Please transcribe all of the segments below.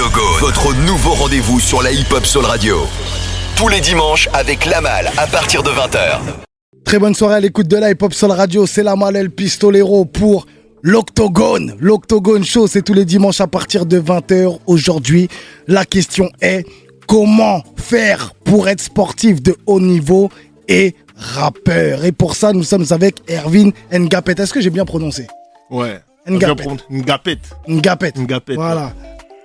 Octogone, votre nouveau rendez-vous sur la hip-hop Soul Radio. Tous les dimanches avec Lamal à partir de 20h. Très bonne soirée à l'écoute de la hip-hop Soul Radio. C'est la El Pistolero pour l'Octogone. L'Octogone Show, c'est tous les dimanches à partir de 20h. Aujourd'hui, la question est comment faire pour être sportif de haut niveau et rappeur? Et pour ça, nous sommes avec Erwin Ngapet. Est-ce que j'ai bien prononcé? Ouais. Ngapet. Ngapet. Ngapet. Ngapet, Voilà.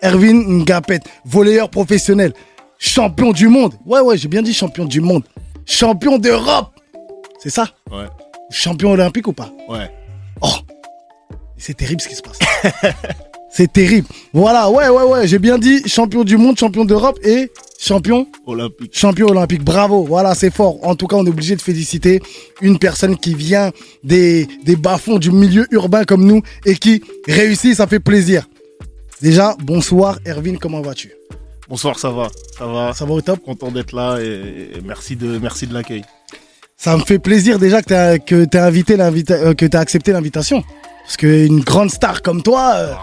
Erwin Ngapet, volleyeur professionnel, champion du monde. Ouais, ouais, j'ai bien dit champion du monde. Champion d'Europe. C'est ça Ouais. Champion olympique ou pas Ouais. Oh C'est terrible ce qui se passe. C'est terrible. Voilà, ouais, ouais, ouais, j'ai bien dit champion du monde, champion d'Europe et champion Olympique. champion olympique. Bravo, voilà, c'est fort. En tout cas, on est obligé de féliciter une personne qui vient des, des bas-fonds du milieu urbain comme nous et qui réussit, ça fait plaisir. Déjà, bonsoir Erwin, comment vas-tu? Bonsoir, ça va. Ça va. Ça va au top? Content d'être là et, et merci de, merci de l'accueil. Ça me fait plaisir déjà que tu as, que invité euh, que t'as accepté l'invitation. Parce qu'une grande star comme toi. euh,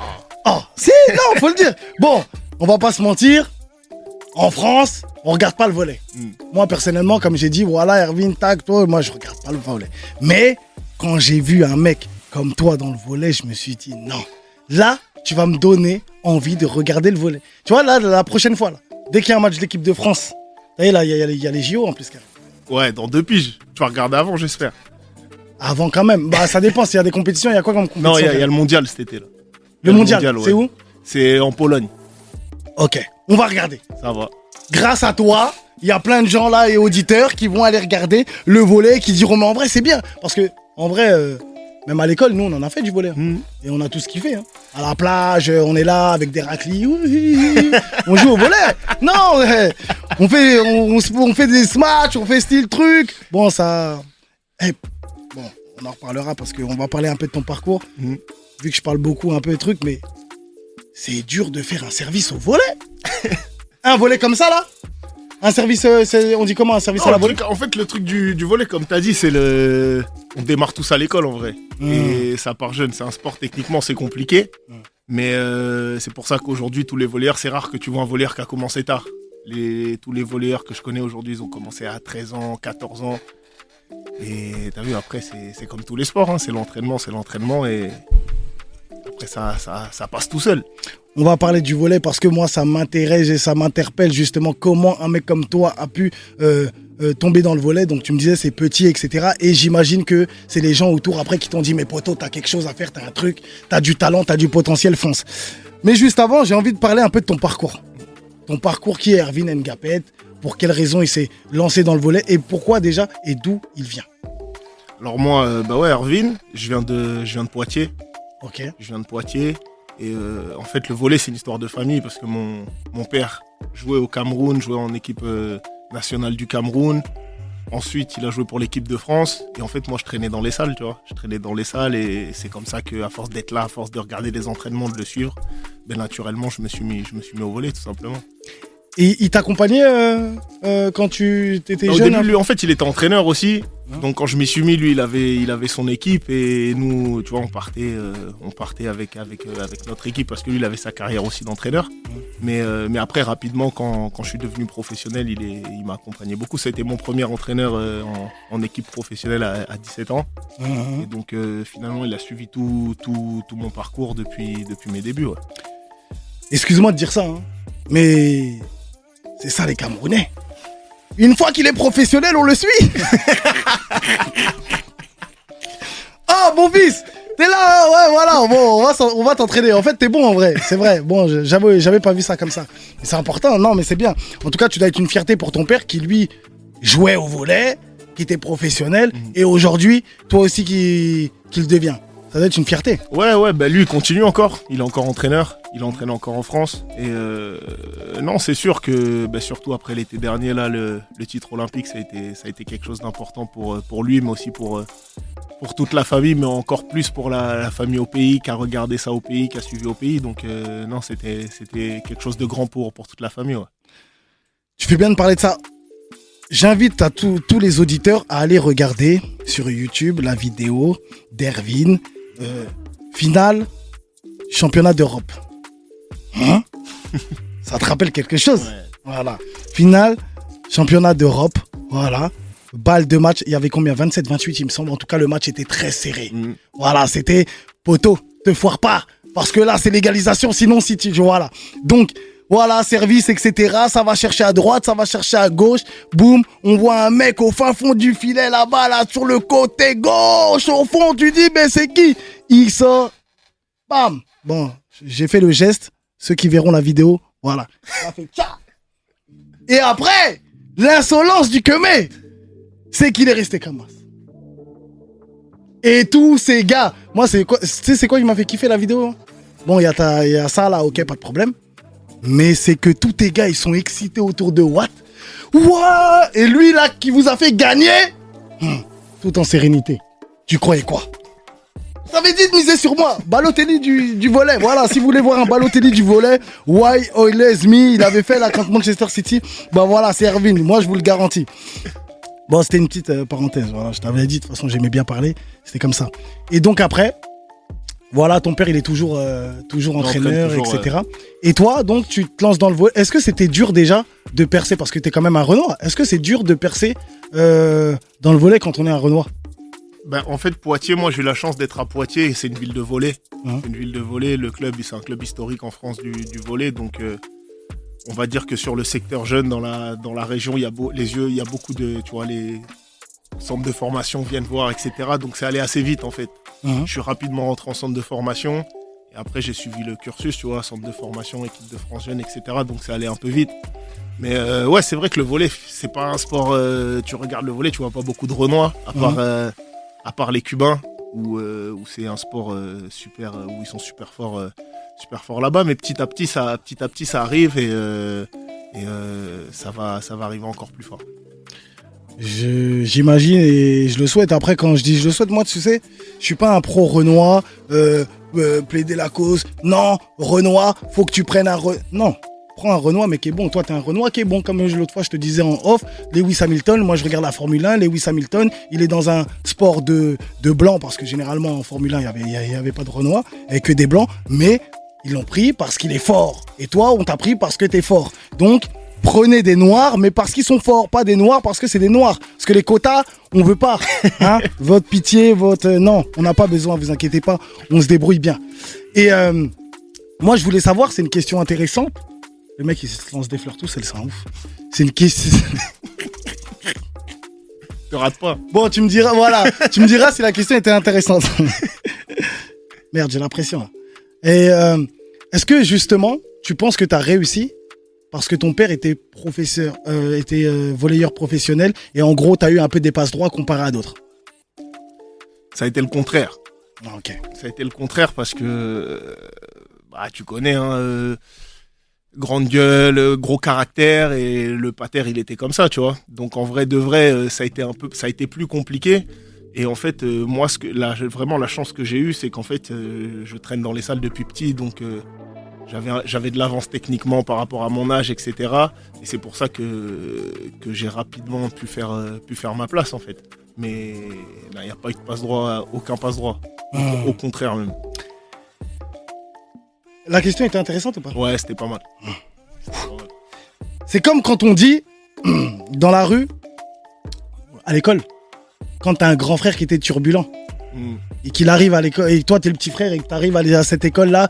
Oh, si, non, faut le dire. Bon, on va pas se mentir. En France, on regarde pas le volet. Mm. Moi, personnellement, comme j'ai dit, voilà, Erwin, tac, toi, moi, je regarde pas le volet. Mais quand j'ai vu un mec comme toi dans le volet, je me suis dit, non, là, tu vas me donner envie de regarder le volet. Tu vois, là, la prochaine fois, là, dès qu'il y a un match de l'équipe de France, vous là, il y, a- il y a les JO en plus, carrément. Ouais, dans deux piges. Tu vas regarder avant, j'espère. Avant quand même. Bah ça dépend s'il y a des compétitions, il y a quoi comme compétition Non, il y, a- il y a le mondial cet été là. Le mondial, ouais. c'est où? C'est en Pologne. Ok, on va regarder. Ça va. Grâce à toi, il y a plein de gens là et auditeurs qui vont aller regarder le volet, qui diront mais en vrai c'est bien. Parce que en vrai, euh, même à l'école, nous on en a fait du volet. Hmm. Et on a tout ce kiffé. Hein. À la plage, euh, on est là avec des raclis. on joue au volet. Non, on fait, on, on fait des smatchs, on fait style truc. Bon, ça. Eh, bon, on en reparlera parce qu'on va parler un peu de ton parcours. Mhm. Vu que je parle beaucoup un peu de trucs, mais c'est dur de faire un service au volet. un volet comme ça là Un service, euh, on dit comment Un service Non, à la volée truc- en fait, le truc du, du volet, comme t'as dit, c'est le. On démarre tous à l'école en vrai. Mm. Et ça part jeune. C'est un sport, techniquement, c'est compliqué. Mm. Mais euh, c'est pour ça qu'aujourd'hui, tous les volleyeurs, c'est rare que tu vois un volleyeur qui a commencé tard. Les, tous les volleyeurs que je connais aujourd'hui, ils ont commencé à 13 ans, 14 ans. Et t'as vu, après, c'est c'est comme tous les sports. hein. C'est l'entraînement, c'est l'entraînement. Et après, ça, ça, ça passe tout seul. On va parler du volet parce que moi, ça m'intéresse et ça m'interpelle justement comment un mec comme toi a pu euh, euh, tomber dans le volet. Donc, tu me disais, c'est petit, etc. Et j'imagine que c'est les gens autour après qui t'ont dit, mais poto, t'as quelque chose à faire, t'as un truc, t'as du talent, t'as du potentiel, fonce. Mais juste avant, j'ai envie de parler un peu de ton parcours. Ton parcours qui est Erwin Ngapet, pour quelles raisons il s'est lancé dans le volet et pourquoi déjà et d'où il vient? Alors moi, euh, bah ouais, Erwin, je viens de, je viens de Poitiers. Ok. Je viens de Poitiers. Et euh, en fait, le volet, c'est une histoire de famille parce que mon, mon père jouait au Cameroun, jouait en équipe euh, nationale du Cameroun. Ensuite, il a joué pour l'équipe de France. Et en fait, moi, je traînais dans les salles, tu vois. Je traînais dans les salles et c'est comme ça qu'à force d'être là, à force de regarder les entraînements, de le suivre, ben, naturellement, je me suis mis, je me suis mis au volet, tout simplement. Et il t'accompagnait euh, quand tu étais Au jeune début, hein lui, en fait, il était entraîneur aussi. Hein Donc, quand je m'y suis mis, lui, il avait, il avait son équipe et nous, tu vois, on partait, euh, on partait avec, avec, euh, avec notre équipe parce que lui, il avait sa carrière aussi d'entraîneur. Mais, euh, mais après, rapidement, quand, quand je suis devenu professionnel, il, est, il m'a accompagné beaucoup. C'était mon premier entraîneur en, en équipe professionnelle à, à 17 ans. Mhm. Et donc, finalement, il a suivi tout, tout, tout mon parcours depuis, depuis mes débuts. ouais. Excuse-moi de dire ça, hein, mais c'est ça les Camerounais. Une fois qu'il est professionnel, on le suit. Ah, mon fils T'es là, ouais, voilà, bon, on va, t'entraîner. En fait, t'es bon en vrai, c'est vrai. Bon, j'avais, pas vu ça comme ça. Mais C'est important, non, mais c'est bien. En tout cas, tu dois être une fierté pour ton père qui, lui, jouait au volet, qui était professionnel, et aujourd'hui, toi aussi qui, qui le devient. Ça doit être une fierté. Ouais, ouais, bah lui, il continue encore. Il est encore entraîneur. Il entraîne encore en France. Et euh, non, c'est sûr que, bah, surtout après l'été dernier, là, le, le titre olympique, ça a été, ça a été quelque chose d'important pour, euh, pour lui, mais aussi pour, euh, pour toute la famille, mais encore plus pour la, la famille au pays, qui a regardé ça au pays, qui a suivi au pays. Donc, euh, non, c'était, c'était quelque chose de grand pour, pour toute la famille. Ouais. Tu fais bien de parler de ça. J'invite à tous tous les auditeurs à aller regarder sur YouTube la vidéo d'Erwin, euh, finale championnat d'Europe. Hein? Ça te rappelle quelque chose? Voilà. Finale, championnat d'Europe. Voilà. Balle de match. Il y avait combien? 27, 28, il me semble. En tout cas, le match était très serré. Mm. Voilà, c'était poteau, te foire pas. Parce que là, c'est l'égalisation. Sinon, si tu. Voilà. Donc, voilà, service, etc. Ça va chercher à droite, ça va chercher à gauche. Boum, on voit un mec au fin fond du filet là-bas, là, sur le côté gauche, au fond. Tu dis, mais c'est qui? Il sort. Bam. Bon, j'ai fait le geste. Ceux qui verront la vidéo, voilà. Et après, l'insolence du Kemé, c'est qu'il est resté comme ça. Et tous ces gars, moi, c'est quoi, tu sais, c'est quoi qui m'a fait kiffer la vidéo? Bon, il y, y a ça là, ok, pas de problème. Mais c'est que tous tes gars, ils sont excités autour de Watt. Ouah Et lui là, qui vous a fait gagner Hmm, Tout en sérénité. Tu croyais quoi T'avais dit de miser sur moi. Balotelli du, du volet. Voilà, si vous voulez voir un Balotelli du volet, Why Oilers Me, il avait fait là contre Manchester City. Bah voilà, c'est Erwin. Moi, je vous le garantis. Bon, c'était une petite euh, parenthèse. Voilà, je t'avais dit, de toute façon, j'aimais bien parler. C'était comme ça. Et donc après, voilà, ton père, il est toujours, euh, toujours entraîneur, toujours, etc. Et toi, donc, tu te lances dans le volet. Est-ce que c'était dur déjà de percer? Parce que t'es quand même un Renoir. Est-ce que c'est dur de percer euh, dans le volet quand on est un Renoir? Ben, en fait, Poitiers, moi, j'ai eu la chance d'être à Poitiers et c'est une ville de. Mhm. C'est une ville de volley. Le club, c'est un club historique en France du, du volley. Donc, euh, on va dire que sur le secteur jeune, dans la, dans la région, il y a beau- les yeux, il y a beaucoup de, tu vois, les centres de formation viennent voir, etc. Donc, c'est allé assez vite, en fait. Mhm. Je suis rapidement rentré en centre de formation. Et après, j'ai suivi le cursus, tu vois, centre de formation, équipe de France jeune, etc. Donc, ça allait un peu vite. Mais euh, ouais, c'est vrai que le volet, c'est pas un sport. euh, tu regardes le volet, tu vois pas beaucoup de Renois, à part, Mhm. euh, à part les Cubains, où, où c'est un sport super, où ils sont super forts, super forts là-bas. Mais petit à petit, ça, petit à petit, ça arrive et, et ça va, ça va arriver encore plus fort. J'imagine et je le souhaite. Après, quand je dis je le souhaite, moi, tu sais, je suis pas un pro Renoir, euh, euh, plaider la cause. Non, Renoir, faut que tu prennes un. Non, prends un Renoir, mais qui est bon. Toi, t'es un Renoir qui est bon. Comme l'autre fois, je te disais en off, Lewis Hamilton, moi, je regarde la Formule 1. Lewis Hamilton, il est dans un sport de, de blanc, parce que généralement, en Formule 1, il y avait, y avait pas de Renoir, et que des blancs, mais ils l'ont pris parce qu'il est fort. Et toi, on t'a pris parce que t'es fort. Donc, prenez des noirs, mais parce qu'ils sont forts, pas des noirs parce que c'est des noirs. Parce que les quotas, on veut pas. Hein? Votre pitié, votre euh, non, on n'a pas besoin, vous inquiétez pas, on se débrouille bien. Et euh, moi, je voulais savoir, c'est une question intéressante. Le mec, il se lance des fleurs tout seul, c'est un ouf. C'est une question. Te rate pas. Bon, tu me diras, voilà, tu me diras si la question était intéressante. Merde, j'ai l'impression. là. Et euh, est-ce que justement, tu penses que tu as réussi parce que ton père était professeur, euh, était euh, volleyeur professionnel et en gros, tu as eu un peu des passes droits comparé à d'autres Ça a été le contraire. Ah, Ok. Ça a été le contraire parce que euh, bah, tu connais, hein, euh, grande gueule, gros caractère et le pater il était comme ça, tu vois. Donc en vrai de vrai, ça a été un peu, ça a été plus compliqué. Et en fait, moi, ce que, vraiment la chance que j'ai eue, c'est qu'en fait, je traîne dans les salles depuis petit, donc j'avais de l'avance techniquement par rapport à mon âge, etc. Et c'est pour ça que que j'ai rapidement pu faire euh, pu faire ma place en fait. Mais il n'y a pas eu de passe droit, aucun passe droit. Hmm. Au contraire même. La question était intéressante ou pas? Ouais, c'était pas mal. C'est comme quand on dit dans la rue, à l'école, quand t'as un grand frère qui était turbulent Mm. et qu'il arrive à l'école, et toi t'es le petit frère et que t'arrives à cette école-là,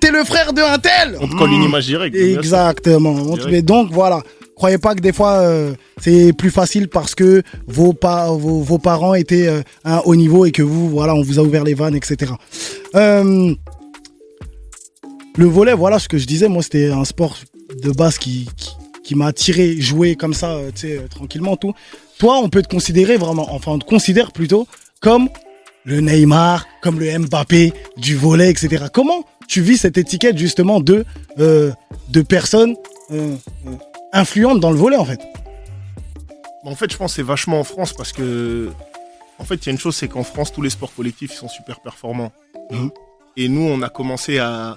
T'es le frère de un tel On te colle une image directe. Exactement. Direct. Mais donc voilà, croyez pas que des fois euh, c'est plus facile parce que vos, pa- vos, vos parents étaient euh, à un haut niveau et que vous, voilà, on vous a ouvert les vannes, etc. Euh, le volet, voilà ce que je disais, moi c'était un sport de base qui, qui, qui m'a attiré, jouer comme ça, tu sais, tranquillement, tout. Toi, on peut te considérer vraiment, enfin on te considère plutôt comme le Neymar, comme le Mbappé du volet, etc. Comment tu vis cette étiquette justement de, euh, de personnes euh, euh, influentes dans le volet en fait En fait, je pense que c'est vachement en France parce que, en fait, il y a une chose, c'est qu'en France, tous les sports collectifs ils sont super performants. Mhm. Et nous, on a commencé à,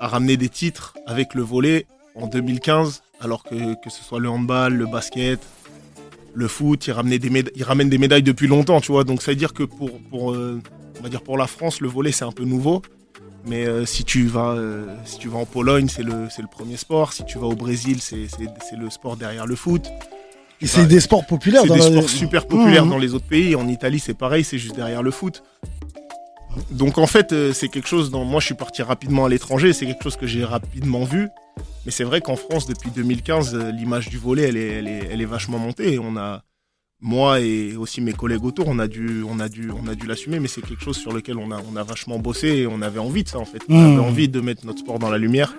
à ramener des titres avec le volet en 2015, alors que, que ce soit le handball, le basket, le foot, ils, ramenaient des méda- ils ramènent des médailles depuis longtemps, tu vois. Donc, ça veut dire que pour, pour, euh, on va dire pour la France, le volet, c'est un peu nouveau. Mais euh, si, tu vas, euh, si tu vas en Pologne, c'est le, le premier sport. Si tu vas au Brésil, c'est, le sport derrière le foot. Et c'est des sports populaires C'est des la- sports super populaires Mhm. dans les autres pays. En Italie, c'est pareil, c'est juste derrière le foot. Donc en fait, euh, c'est quelque chose dont moi je suis parti rapidement à l'étranger, c'est quelque chose que j'ai rapidement vu. Mais c'est vrai qu'en France, depuis 2015, euh, l'image du volet, elle est, elle est, elle est vachement montée. On a, moi et aussi mes collègues autour, on a dû, on a dû, on a dû l'assumer. Mais c'est quelque chose sur lequel on a, on a vachement bossé et on avait envie de ça en fait. On avait envie de mettre notre sport dans la lumière.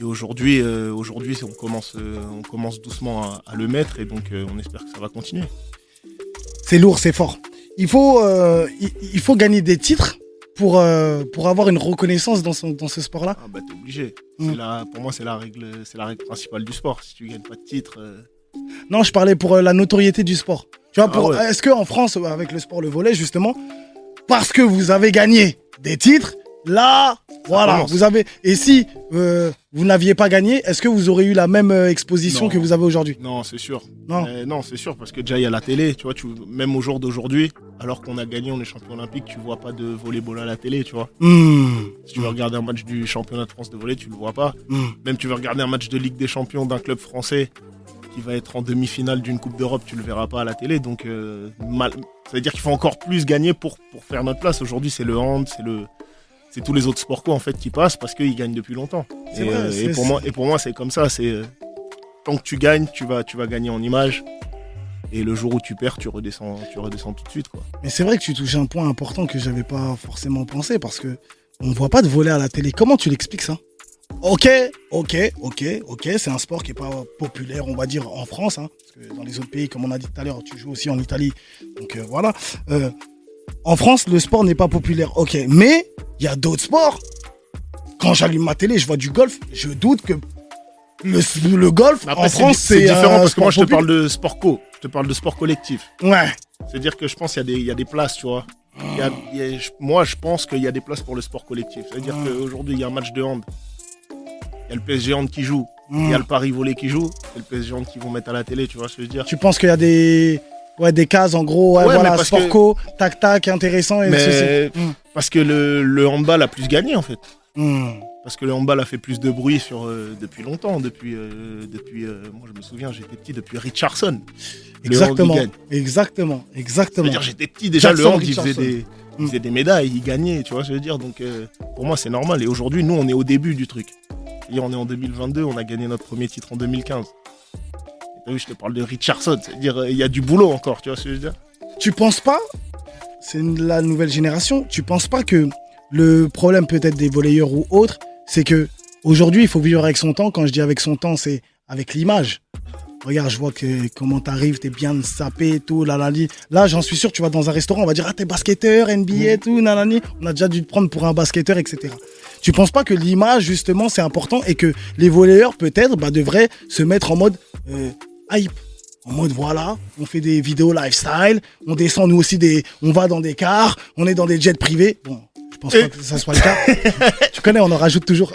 Et aujourd'hui, euh, aujourd'hui, on commence, euh, on commence doucement à, à le mettre et donc euh, on espère que ça va continuer. C'est lourd, c'est fort. Il faut, il, il faut gagner des titres pour, pour avoir une reconnaissance dans, son- dans ce sport-là. Ah bah t'es obligé. Mm. C'est la- pour moi c'est la règle, c'est la règle principale du sport. Si tu gagnes pas de titre, Non, je parlais pour la notoriété du sport. Tu vois, Ah ouais. est-ce qu'en France, avec le sport, le volet, justement, parce que vous avez gagné des titres, là, voilà, vous avez. Et si euh, vous n'aviez pas gagné, est-ce que vous aurez eu la même euh, exposition Non. que vous avez aujourd'hui? Non c'est sûr. Non. Euh, non c'est sûr parce que déjà il y a la télé. Tu vois, tu, même au jour d'aujourd'hui, alors qu'on a gagné, on est champion olympique, tu vois pas de volleyball à la télé, tu vois. Hmm, Si tu veux regarder un match du championnat de France de volley, tu le vois pas. hmm. Même tu veux regarder un match de Ligue des Champions d'un club français qui va être en demi-finale d'une Coupe d'Europe, tu le verras pas à la télé. Donc euh, mal, ça veut dire qu'il faut encore plus gagner pour, pour faire notre place. Aujourd'hui c'est le hand, c'est le c'est tous les autres sports co en fait qui passent parce qu'ils gagnent depuis longtemps. C'est Et, vrai, euh, et pour moi et pour moi c'est comme ça. C'est euh, tant que tu gagnes, tu vas tu vas gagner en image. Et le jour où tu perds, tu redescends, tu redescends tout de suite quoi. Mais c'est vrai que tu touches un point important que j'avais pas forcément pensé parce que on voit pas de volet à la télé. Comment tu l'expliques ça? Ok, ok, ok, ok. C'est un sport qui est pas populaire, on va dire, en France. hein, parce que dans les autres pays, comme on a dit tout à l'heure, tu joues aussi en Italie. Donc euh, voilà. Euh, en France, le sport n'est pas populaire. Ok, mais il y a d'autres sports. Quand j'allume ma télé, je vois du golf. Je doute que le, le golf Après, en France, c'est différent parce que moi je te parle de sport co, je te parle de sport collectif. Ouais. C'est-à-dire que je pense qu'il y, a des- il y a des places, tu vois. Il y a- il y a- moi, je pense qu'il y a des places pour le sport collectif. C'est-à-dire Mm. qu'aujourd'hui, il y a un match de hand. Il y a le PSG hand qui joue. Il Hmm. y a le Paris volley qui joue. C'est le PSG hand qui vont mettre à la télé, tu vois ce que je veux dire. Tu penses qu'il y a des, ouais, des cases en gros, ouais, Ouais, voilà, mais parce sport que- tac tac, intéressant et Mais ceci. Mm. parce que le, le handball a plus gagné, en fait. Mm. Parce que le handball a fait plus de bruit sur, euh, depuis longtemps. Depuis, euh, depuis euh, moi, je me souviens, j'étais petit, depuis Richardson. Exactement, exactement, exactement. J'étais petit, déjà, Jackson le hand, il faisait, des, il faisait des médailles, il gagnait, tu vois ce que je veux dire. Donc, pour moi, c'est normal. Et aujourd'hui, nous, on est au début du truc. Et on est en 2022, on a gagné notre premier titre en 2015. Et t'as vu, je te parle de Richardson, c'est-à-dire, euh, il y a du boulot encore, tu vois ce que je veux dire? Tu penses pas, c'est la nouvelle génération, tu penses pas que le problème peut-être des volleyeurs ou autres, c'est que aujourd'hui il faut vivre avec son temps. Quand je dis avec son temps, c'est avec l'image. Regarde, je vois que comment t'arrives, t'es bien sapé tout, lalali. Là, j'en suis sûr, tu vas dans un restaurant, on va dire, ah, t'es basketteur, NBA et tout, nanani. On a déjà dû te prendre pour un basketteur, etc. Tu penses pas que l'image, justement, c'est important et que les volleyeurs, peut-être, bah, devraient se mettre en mode euh, hype en mode voilà, on fait des vidéos lifestyle, on descend nous aussi des, on va dans des cars, on est dans des jets privés. Bon, je pense pas que ça soit le cas. tu connais, on en rajoute toujours.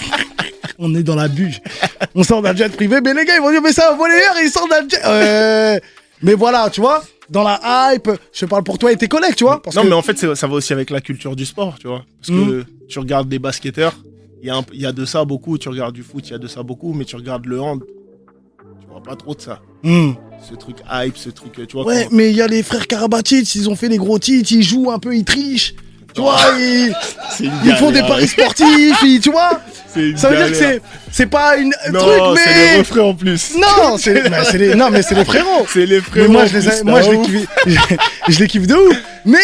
on est dans la buge. On sort d'un jet privé, mais les gars ils vont dire mais c'est un volleyeur, il sort d'un jet. Euh, mais voilà, tu vois, dans la hype, je parle pour toi et tes collègues, tu vois. Parce non, que- mais en fait, ça va aussi avec la culture du sport, tu vois. Parce que tu regardes des basketteurs, il y, a un- il y a de ça beaucoup. Tu regardes du foot, il y a de ça beaucoup. Mais tu regardes le hand, tu vois pas trop de ça. Hmm. Ce truc hype, ce truc, tu vois. Ouais, mais il y a les frères Karabatic, ils ont fait des gros titres, ils jouent un peu, ils trichent. Tu vois, ils, une ils font des paris sportifs, ils- tu vois. Ça veut dire que c'est c'est pas une Non, truc c'est les mais refrains en plus. non, c'est mais c'est les non mais c'est les frérots. C'est les Mais frères. moi je les moi je les kiffe je les kiffe de ouf. Mais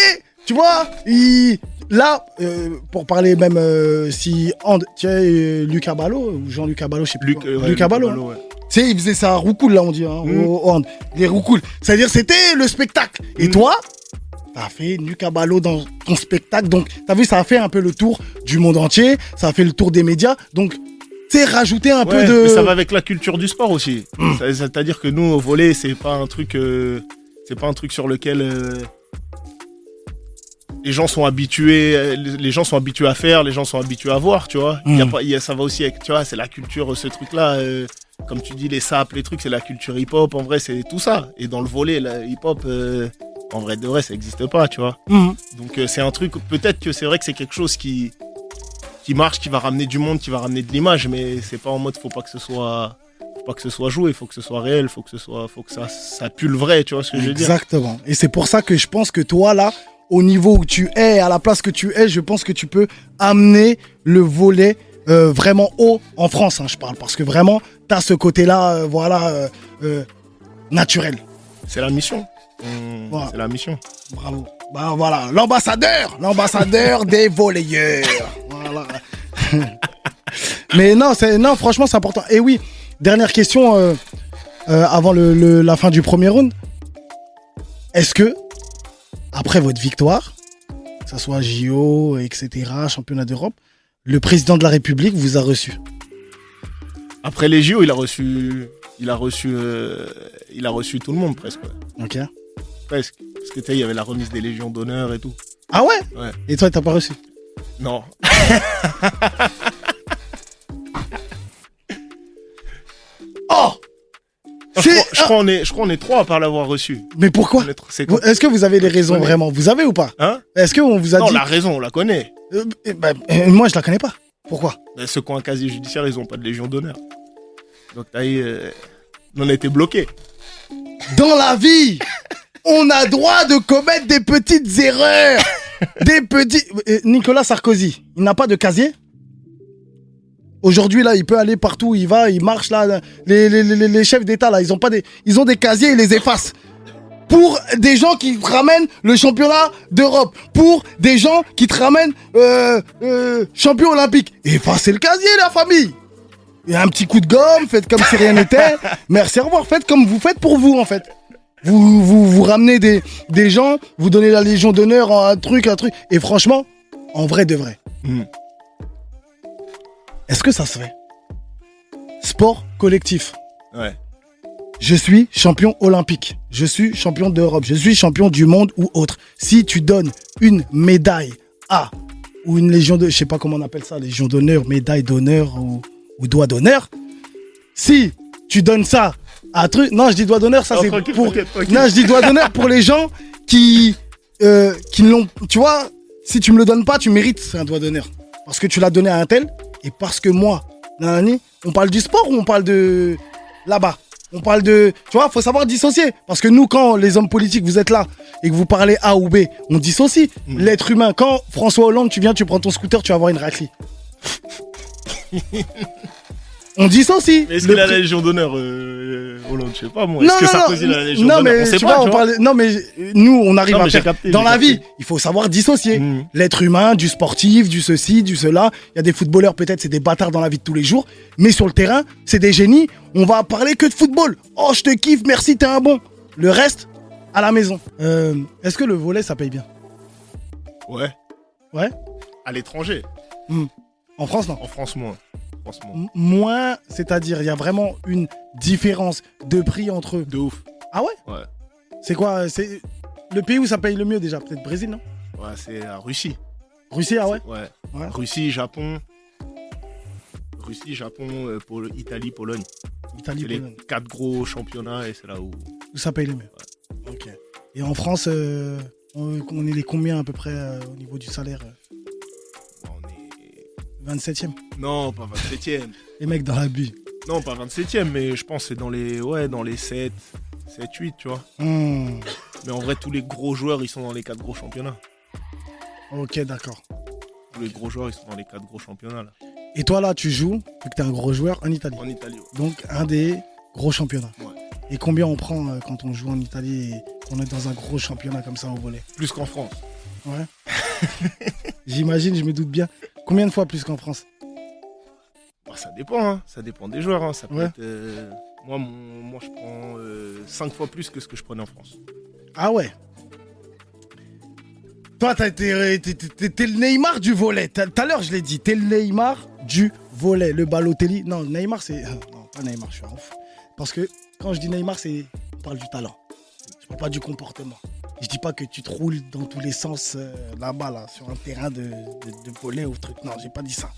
tu vois, ils- là euh, pour parler même euh, si And, tu sais euh, Lucas Ballot ou Jean-Luc Ballot, je sais plus. Luc, ouais, Lucas Luc Ballot. Ballot, ouais. Tu sais, il faisait ça à roucoule là on dit hein, Mm. au, au hand. Les roucoules. C'est-à-dire c'était le spectacle. Et Mm. toi T'as fait Lucas Ballot dans ton spectacle, donc t'as vu, ça a fait un peu le tour du monde entier, ça a fait le tour des médias, donc tu sais, rajouter un peu de. mais ça va avec la culture du sport aussi. Mm. Ça- C'est-à-dire que nous, au volet, c'est pas un truc, euh, c'est pas un truc sur lequel euh, les gens sont habitués, les gens sont habitués à faire, les gens sont habitués à voir, tu vois. Y a Mm. pas, il y a, ça va aussi avec, tu vois, c'est la culture, ce truc-là. euh, comme tu dis, les sapes, les trucs, c'est la culture hip-hop. En vrai, c'est tout ça. Et dans le volet, hip-hop, euh, en vrai de vrai, ça existe pas, tu vois. Mhm. Donc euh, c'est un truc, peut-être que c'est vrai que c'est quelque chose qui, qui marche, qui va ramener du monde, qui va ramener de l'image, mais c'est pas en mode faut pas que ce soit faut pas que ce soit joué, faut que ce soit réel, faut que ce soit faut que ça ça pue le vrai, tu vois ce que je veux dire Exactement. Et c'est pour ça que je pense que toi, là, au niveau où tu es, à la place que tu es, je pense que tu peux amener le volet euh, vraiment haut en France, hein, je parle. Parce que vraiment, tu as ce côté-là, euh, voilà, euh, euh, naturel. C'est la mission. Voilà. C'est la mission. Bravo. Bah voilà, l'ambassadeur, l'ambassadeur des volleyeurs. Voilà. Mais non, c'est non, franchement, c'est important. Et oui, dernière question euh, euh, avant le- le- la fin du premier round. Est-ce que après votre victoire, que ce soit JO, etc., championnat d'Europe, le président de la République vous a reçu? Après les JO, il a reçu il a reçu euh, il a reçu tout le monde presque. Ok. Presque. Parce que tu sais, il y avait la remise des légions d'honneur et tout. Ah ouais? Ouais. Et toi, t'as pas reçu? Non. Oh Je crois, je crois on est je crois on est trois à pas l'avoir reçu. Mais pourquoi? Est Est-ce que vous avez les raisons vraiment? Vous avez ou pas? Hein? Est-ce qu'on vous a Non, dit la raison, on la connaît. Euh, eh ben, euh, moi, je la connais pas. Pourquoi? Mais Ceux qui ont un casier judiciaire, ils ont pas de légion d'honneur. Donc t'as eu, euh, on a été bloqué. Dans la vie, on a droit de commettre des petites erreurs. des petits. Euh, Nicolas Sarkozy, il n'a pas de casier? Aujourd'hui, là, il peut aller partout il va, il marche là. Les, les- les- les chefs d'État, là, ils ont pas des, ils ont des casiers, ils les effacent. Pour des gens qui te ramènent le championnat d'Europe. Pour des gens qui te ramènent euh, euh, champion olympique. Effacez le casier, la famille. A un petit coup de gomme, faites comme si rien n'était. Merci, au revoir. Faites comme vous faites pour vous, en fait. Vous, vous, vous ramenez des, des gens, vous donnez la Légion d'honneur, un truc, un truc. Et franchement, en vrai de vrai, Hmm. est-ce que ça se fait Sport collectif? Ouais. Je suis champion olympique. Je suis champion d'Europe. Je suis champion du monde ou autre. Si tu donnes une médaille à ou une légion de, je sais pas comment on appelle ça, légion d'honneur, médaille d'honneur ou, ou doigt d'honneur. Si tu donnes ça un truc, non, je dis doigt d'honneur, ça c'est pour. Non, je dis doigt d'honneur pour les gens qui, euh, qui ne l'ont. Tu vois, si tu me le donnes pas, tu mérites un doigt d'honneur parce que tu l'as donné à un tel et parce que moi, nanani, on parle du sport ou on parle de là-bas? On parle de. Tu vois, faut savoir dissocier. Parce que nous, quand les hommes politiques, vous êtes là et que vous parlez A ou B, on dissocie. Mm. L'être humain, quand François Hollande, tu viens, tu prends ton scooter, tu vas avoir une raclée. on dissocie. Mais est-ce qu'il a la légion d'honneur, euh, Hollande Je sais pas moi. non, Est-ce que Sarkozy la non, mais On sait tu pas, vois, tu on vois. parle- non, mais nous, on arrive Non, à faire. capté, dans la vie, il faut savoir dissocier. Mhm. L'être humain, du sportif, du ceci, du cela. Il y a des footballeurs, peut-être, c'est des bâtards dans la vie de tous les jours. Mais sur le terrain, c'est des génies. On va parler que de football. Oh, je te kiffe, merci, t'es un bon. Le reste, à la maison. Euh, Est-ce que le volet, ça paye bien? Ouais. Ouais. À l'étranger. En France, non. En France, moins. En moins. C'est-à-dire, il y a vraiment une différence de prix entre eux. De ouf. Ah ouais? Ouais. C'est quoi C'est le pays où ça paye le mieux déjà Peut-être Brésil, non? Ouais, c'est la Russie. Russie, ah ouais? Ouais. Ouais. Russie, Japon. Russie, Japon, euh, Pol- Italie, Pologne. Italie, C'est les quatre gros championnats et c'est là où. Où ça paye le mieux. Ok. Et en France, euh, on, on est les combien à peu près euh, au niveau du salaire euh? 27e. Non, pas 27ème. Les mecs dans la bue. Non, pas 27ème, mais je pense que c'est dans les. Ouais, dans les 7, 7, 8, tu vois. Hmm. Mais en vrai, tous les gros joueurs, ils sont dans les quatre gros championnats. Ok, d'accord. Tous les gros joueurs, ils sont dans les quatre gros championnats, là. Et toi là, tu joues, vu que t'es un gros joueur, en Italie. En Italie, ouais. Donc un des gros championnats. Ouais. Et combien on prend euh, quand on joue en Italie et qu'on est dans un gros championnat comme ça au volet Plus qu'en France. Ouais. J'imagine, je me doute bien. Combien de fois plus qu'en France Bah, ça dépend, hein. Ça dépend des joueurs, hein. Ça peut Ouais. être. euh, Moi, mon... moi, je prends 5 fois plus que ce que je prenais en France. Ah ouais Toi, t'as été- euh, t'es t'es- t'es le Neymar du volet. Tout à l'heure, je l'ai dit. T'es le Neymar du volet. Le Balotelli. Non, Neymar, c'est. euh, Non, pas Neymar, je suis un ouf. Parce que quand je dis Neymar, c'est. On parle du talent. Je parle pas du comportement. Je dis pas que tu te roules dans tous les sens euh, là-bas, là, sur un terrain de, de, de volet ou truc. Non, j'ai pas dit ça.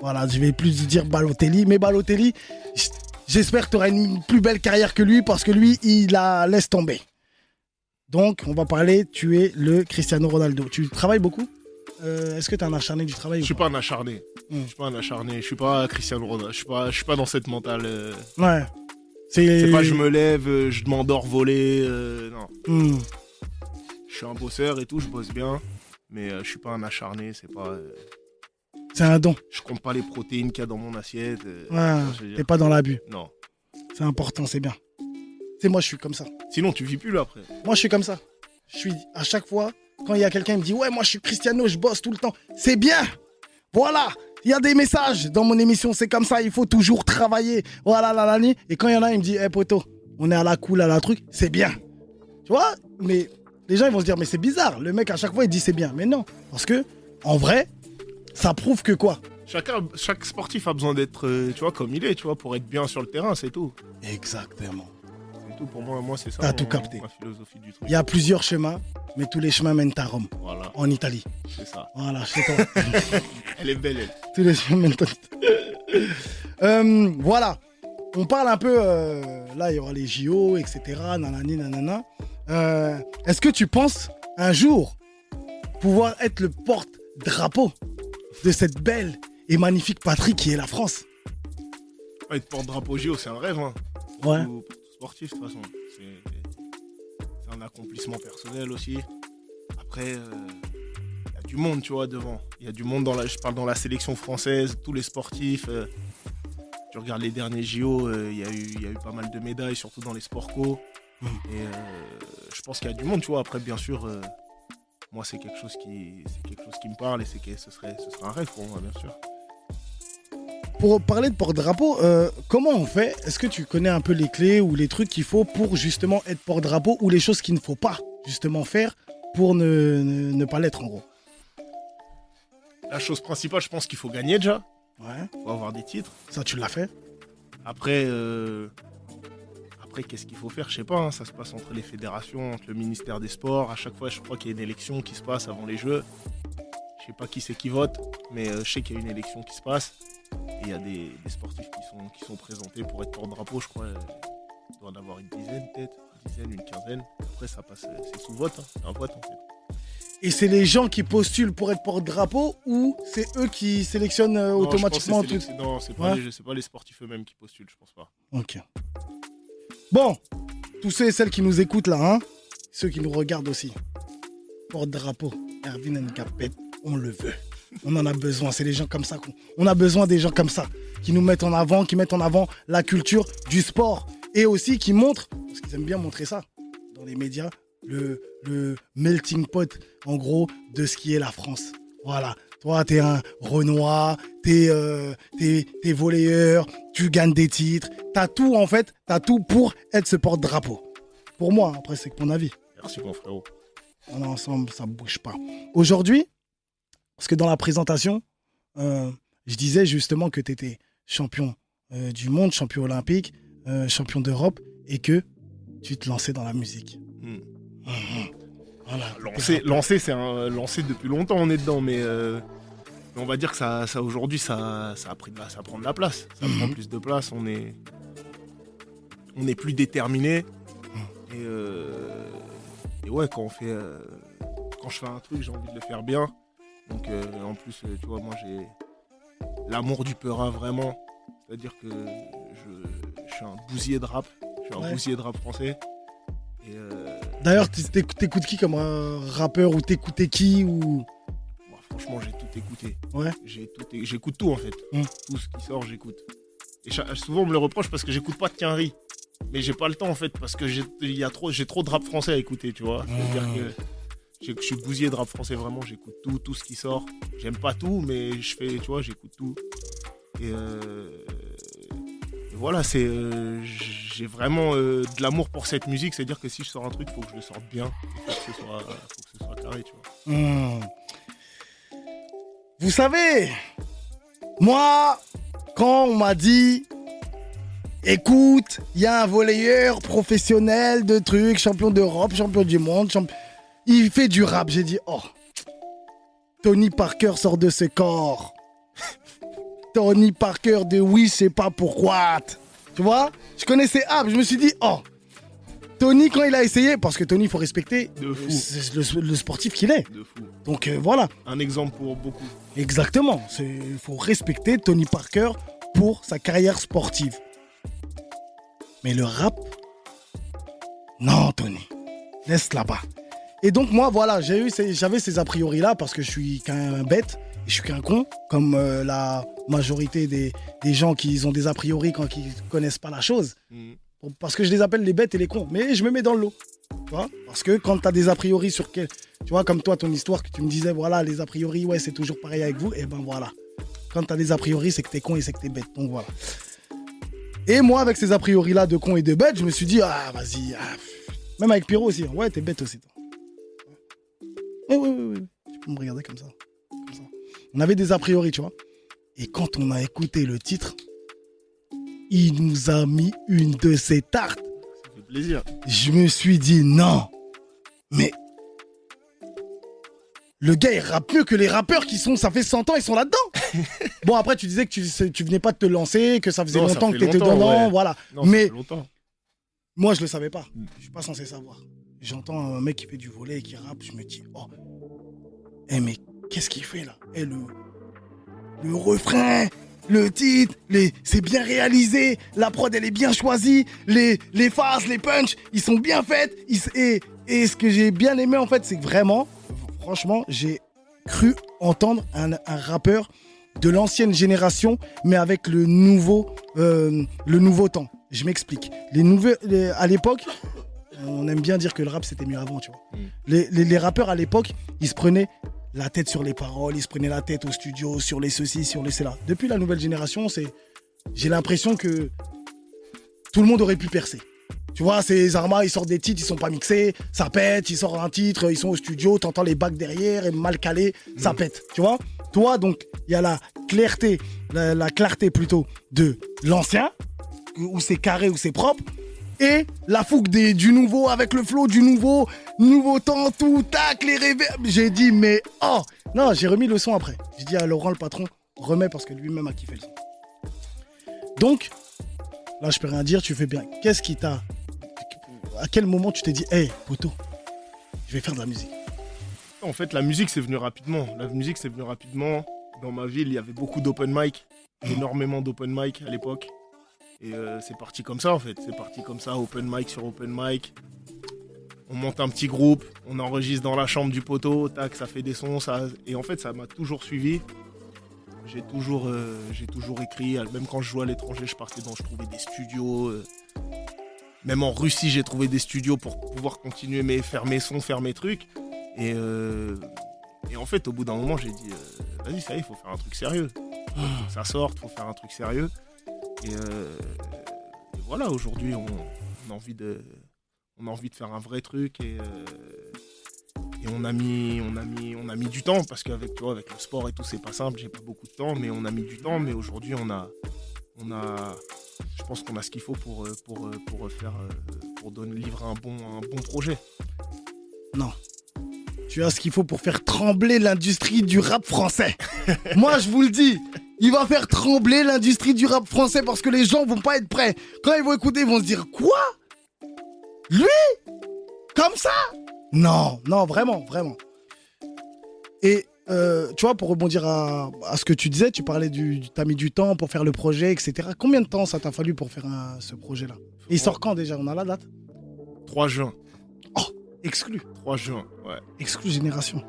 Voilà, je vais plus dire Balotelli. Mais Balotelli, j'espère que tu auras une plus belle carrière que lui parce que lui, il la laisse tomber. Donc, on va parler, tu es le Cristiano Ronaldo. Tu travailles beaucoup? Euh, est-ce que t'es un acharné du travail Je ou suis pas? un acharné. Hmm. Je suis pas un acharné. Je suis pas Cristiano Ronaldo. Je suis pas, je suis pas dans cette mentale. euh, Ouais. C'est pas je me lève, euh, je m'endors voler. euh, non. Hmm. Je suis un bosseur et tout, je bosse bien. Mais euh, je suis pas un acharné. C'est pas. euh, C'est un don. je compte pas les protéines qu'il y a dans mon assiette. euh, Ouais. T'es pas dans l'abus. Non. C'est important, c'est bien. C'est moi, je suis comme ça. Sinon, tu vis plus là après. Moi, je suis comme ça. Je suis à chaque fois, quand il y a quelqu'un qui me dit Ouais, moi, je suis Cristiano, je bosse tout le temps. C'est bien. Voilà. Il y a des messages dans mon émission, c'est comme ça, il faut toujours travailler. Voilà, la, la, ni. Et quand il y en a, il me dit Eh, poto, on est à la cool, à la truc, c'est bien. Tu vois Mais les gens, ils vont se dire Mais c'est bizarre. Le mec, à chaque fois, il dit C'est bien. Mais non. Parce que, en vrai, ça prouve que quoi? Chacun, chaque sportif a besoin d'être, euh, tu vois, comme il est, tu vois, pour être bien sur le terrain, c'est tout. Exactement. C'est tout pour moi. Moi, c'est ça. T'as tout capté. Ma philosophie du truc. Il y a plusieurs chemins, mais tous les chemins mènent à Rome, Voilà, en Italie. c'est ça. Voilà, chez toi. Elle est belle, elle. tous les chemins mènent à Euh, Voilà. On parle un peu. euh, là, il y aura les JO, etc. Nanani, nanana. Euh, Est-ce que tu penses un jour pouvoir être le porte-drapeau de cette belle et magnifique patrie qui est la France? Être porte-drapeau JO, c'est un rêve, hein. Ouais. Tout sportif, de toute façon. C'est un accomplissement personnel aussi. Après, euh, il y a du monde, tu vois, devant. Il y a du monde dans la, je parle dans la sélection française, tous les sportifs. euh, tu regardes les derniers JO, euh, il y, a eu- il y a eu pas mal de médailles, surtout dans les sports co. Et euh, je pense qu'il y a du monde, tu vois. Après, bien sûr, euh, moi, c'est quelque chose qui, c'est quelque chose qui me parle et c'est que ce serait, ce serait un rêve pour moi, bien sûr. Pour parler de porte-drapeau, euh, comment on fait? Est-ce que tu connais un peu les clés ou les trucs qu'il faut pour justement être porte-drapeau ou les choses qu'il ne faut pas justement faire pour ne, ne- ne pas l'être en gros? La chose principale, je pense qu'il faut gagner déjà. Ouais. Faut avoir des titres. Ça, tu l'as fait? Après, euh, après qu'est-ce qu'il faut faire? Je sais pas. hein, ça se passe entre les fédérations, entre le ministère des Sports. À chaque fois, je crois qu'il y a une élection qui se passe avant les Jeux. Je sais pas qui c'est qui vote, mais euh, je sais qu'il y a une élection qui se passe. Et il y a des, des sportifs qui sont, qui sont présentés pour être porte-drapeau, je crois. Il doit en avoir une dizaine peut-être, une dizaine, une quinzaine. Après, ça passe, euh, c'est sous vote. hein, C'est un vote en fait. Et c'est les gens qui postulent pour être porte-drapeau ou c'est eux qui sélectionnent euh, Non, automatiquement tout? Non, c'est pas, Ouais. les- c'est pas les sportifs eux-mêmes qui postulent, je pense pas. Ok. Bon, tous ceux et celles qui nous écoutent là, hein, ceux qui nous regardent aussi. Porte-drapeau, Erwin Nkapet, on le veut. On en a besoin, c'est des gens comme ça. On a besoin des gens comme ça, qui nous mettent en avant, qui mettent en avant la culture du sport. Et aussi qui montrent, parce qu'ils aiment bien montrer ça dans les médias, le melting pot, en gros, de ce qui est la France. Voilà. Toi, t'es un Renoir, t'es euh, t'es volleyeur, tu gagnes des titres. T'as tout, en fait, t'as tout pour être ce porte-drapeau. Pour moi, hein, après, c'est que mon avis. Merci mon frérot. On est ensemble, ça bouge pas. Aujourd'hui, parce que dans la présentation, euh, je disais justement que tu étais champion euh, du monde, champion olympique, euh, champion d'Europe, et que tu te lançais dans la musique. Hmm. Mhm. Voilà. Lancer, lancer, c'est un lancer depuis longtemps, on est dedans, mais, euh, on va dire que ça, ça aujourd'hui, ça, ça a pris de la, ça prend de la place. Ça Mhm. prend plus de place. On est, on est plus déterminé. Mhm. Et, euh, et ouais, quand on fait, euh, quand je fais un truc, j'ai envie de le faire bien. Donc en plus, tu vois, moi j'ai l'amour du peurin vraiment. C'est-à-dire que je, je suis un bousier de rap. Je suis un Ouais. bousier de rap français. Et euh, D'ailleurs, t'écoutes qui comme euh, rappeur ou t'écoutais qui ou? Franchement, j'ai tout écouté. Ouais. J'ai tout, j'écoute tout en fait. Mm. Tout ce qui sort, j'écoute. Et souvent, on me le reproche parce que j'écoute pas de Quinry. Mais j'ai pas le temps en fait parce que j'ai, trop, trop de rap français à écouter, tu vois. C'est-à-dire Mm. que j'ai- je suis bousillé de rap français vraiment. J'écoute tout, tout ce qui sort. J'aime pas tout, mais je fais, tu vois, j'écoute tout. Et, euh, et voilà, c'est, euh, j'ai vraiment euh, de l'amour pour cette musique. C'est-à-dire que si je sors un truc, faut que je le sorte bien. Soit, faut que ce soit carré, tu vois. Hmm. Vous savez, moi, quand on m'a dit, écoute, il y a un volleyeur professionnel de trucs, champion d'Europe, champion du monde, il fait du rap, j'ai dit, oh, Tony Parker sort de ce corps. Tony Parker de oui, sais pas pourquoi. Tu vois Je connaissais Ab, je me suis dit, oh, Tony, quand il a essayé, parce que Tony, il faut respecter le, le sportif qu'il est. De fou. Donc euh, voilà, Un exemple pour beaucoup. exactement. Il faut respecter Tony Parker pour sa carrière sportive. Mais le rap, non, Tony, laisse là-bas. Et donc moi, voilà, j'ai eu ces- j'avais ces a priori là parce que je suis qu'un bête, je suis qu'un con, comme euh, la majorité des, des gens qui ont des a priori quand ils connaissent pas la chose. Mm. Parce que je les appelle les bêtes et les cons. Mais je me mets dans le lot. Tu vois? Parce que quand tu as des a priori sur quel. Tu vois, comme toi, ton histoire que tu me disais, voilà, les a priori, ouais, c'est toujours pareil avec vous. Et ben voilà. Quand tu as des a priori, c'est que t'es con et c'est que t'es bête. Donc voilà. Et moi, avec ces a priori là de con et de bête, je me suis dit, ah, vas-y. ah. Même avec Pierrot aussi. hein. Ouais, t'es bête aussi, toi. Oui, oui, oui, oui. Tu peux me regarder comme ça. On avait des a priori, tu vois. Et quand on a écouté le titre, il nous a mis une de ses tartes. Ça fait plaisir. Je me suis dit non. Mais le gars il rappe mieux que les rappeurs qui sont, ça fait 100 ans, ils sont là-dedans. bon après tu disais que tu, tu venais pas de te lancer, que ça faisait Non, longtemps que tu étais longtemps, dedans, ouais. voilà. Non, Mais moi je le savais pas. Mm. Je suis pas censé savoir. J'entends un mec qui fait du volet et qui rappe, je me dis oh, eh mais qu'est-ce qu'il fait là? Eh le le refrain, le titre, les c'est bien réalisé, la prod elle est bien choisie, les les phases, les punchs, ils sont bien faits. ils s- et et ce que j'ai bien aimé en fait, c'est que vraiment, franchement, j'ai cru entendre un, un rappeur de l'ancienne génération, mais avec le nouveau, euh, le nouveau temps. Je m'explique. Les- à l'époque, on aime bien dire que le rap c'était mieux avant, tu vois. Mm. Les, les- les rappeurs à l'époque, ils se prenaient la tête sur les paroles, ils se prenaient la tête au studio, sur les ceci, sur les cela. Depuis la nouvelle génération, c'est, j'ai l'impression que tout le monde aurait pu percer. Tu vois, ces Arma, ils sortent des titres, ils sont pas mixés, ça pète, ils sortent un titre, ils sont au studio, t'entends les bacs derrière, et mal calés, ça pète. Tu vois Toi, donc, il y a la clarté, la, la clarté plutôt de l'ancien, où c'est carré, où c'est propre, et la fougue des, du nouveau avec le flow du nouveau, nouveau temps, tout, tac, les réverbes. J'ai dit, mais oh Non, j'ai remis le son après. J'ai dit à Laurent, le patron, remets parce que lui-même a kiffé le son. Donc, là, je peux rien dire, tu fais bien. Qu'est-ce qui t'a. À quel moment tu t'es dit, hé, poteau, je vais faire de la musique? En fait, la musique, c'est venu rapidement. La musique, c'est venu rapidement. Dans ma ville, il y avait beaucoup d'open mic. Énormément d'open mic à l'époque. Et euh, c'est parti comme ça, en fait. C'est parti comme ça, open mic sur open mic. On monte un petit groupe, on enregistre dans la chambre du poteau, tac, ça fait des sons. Et en fait, ça m'a toujours suivi. J'ai toujours, euh, toujours écrit. Même quand je jouais à l'étranger, je partais dans, je trouvais des studios. euh, Même en Russie, j'ai trouvé des studios pour pouvoir continuer mes, faire mes sons, faire mes trucs. Et, euh, en fait, au bout d'un moment, j'ai dit, euh, vas-y, ça y est, il faut faire un truc sérieux. Faut que ça sorte, faut faire un truc sérieux. Et, euh, voilà, aujourd'hui, on, a envie de, on a envie de faire un vrai truc et, euh, et on a mis, on a mis, on a mis du temps parce qu'avec toi, avec le sport et tout, c'est pas simple. J'ai pas beaucoup de temps, mais on a mis du temps. Mais aujourd'hui, on a, on a, je pense qu'on a ce qu'il faut pour, euh, pour, pour faire, pour donner, livrer un bon, un bon projet. Non. Tu as ce qu'il faut pour faire trembler l'industrie du rap français. Moi, je vous le dis, il va faire trembler l'industrie du rap français parce que les gens vont pas être prêts. Quand ils vont écouter, ils vont se dire Quoi? Lui? Comme ça? Non, non, vraiment, vraiment. Et euh, tu vois, pour rebondir à, ce que tu disais, tu parlais du, du- t'as mis du temps pour faire le projet, etc. Combien de temps ça t'a fallu pour faire un- ce projet-là? Et il sort quand déjà? On a la date? 3 juin. Exclu. 3 juin, ouais. Exclu Génération.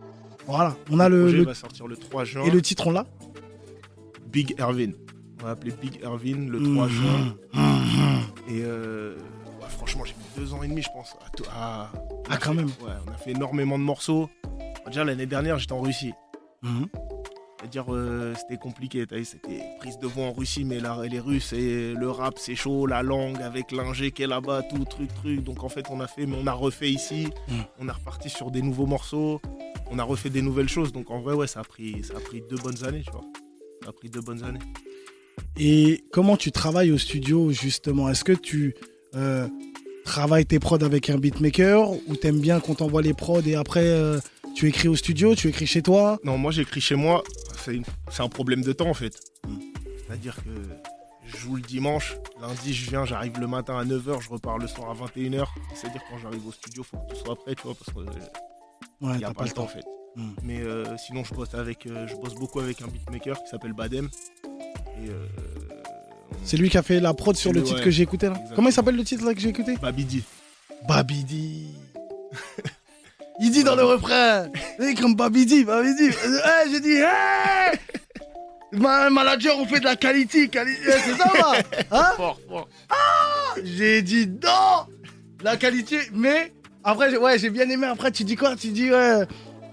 Voilà, on a Le le, projet le- va sortir le 3 juin. et le titre on l'a? Big Erwin. On va appeler Big Erwin le Mmh. 3 juin. Et euh, franchement, j'ai mis deux ans et demi, je pense. à à- Ah, quand fait- même. Ouais, on a fait énormément de morceaux. Déjà, l'année dernière, j'étais en Russie. C'est-à-dire, euh, c'était compliqué. C'était prise de voix en Russie, mais là, les Russes, et le rap, c'est chaud. La langue, avec l'ingé qui est là-bas, tout, truc, truc. Donc, en fait, on a fait, mais on a refait ici. Mm. On a reparti sur des nouveaux morceaux. On a refait des nouvelles choses. Donc, en vrai, ouais, ça a pris, ça a pris deux bonnes années, tu vois. Ça a pris deux bonnes années. Et comment tu travailles au studio justement? Est-ce que tu euh, travailles tes prods avec un beatmaker ou t'aimes bien qu'on t'envoie les prods et après euh, tu écris au studio, tu écris chez toi? Non, moi j'écris chez moi, c'est une- un problème de temps en fait. Mm. C'est-à-dire que je joue le dimanche. Lundi, je viens, j'arrive le matin à 9h, je repars le soir à 21h. C'est-à-dire quand j'arrive au studio, faut que tout soit prêt, tu vois, parce qu'il Ouais, n'y a pas, le temps en fait. Hmm. Mais euh, sinon, je bosse avec, euh, je bosse beaucoup avec un beatmaker qui s'appelle Badem. Euh, on- C'est lui qui a fait la prod sur le le- titre ouais, que j'ai écouté là. exactement. Comment il s'appelle le titre là que j'ai écouté? Babidi. Babidi. il dit dans le refrain. Eh, comme Babidi, Babidi. Eh, j'ai dit, hey Ma- Manager, on fait de la qualité, qualité. Eh, C'est ça, là Hein Fort, fort. J'ai dit non La qualité, mais après, j'ai- ouais, j'ai bien aimé. Après, tu dis quoi? Tu dis, ouais.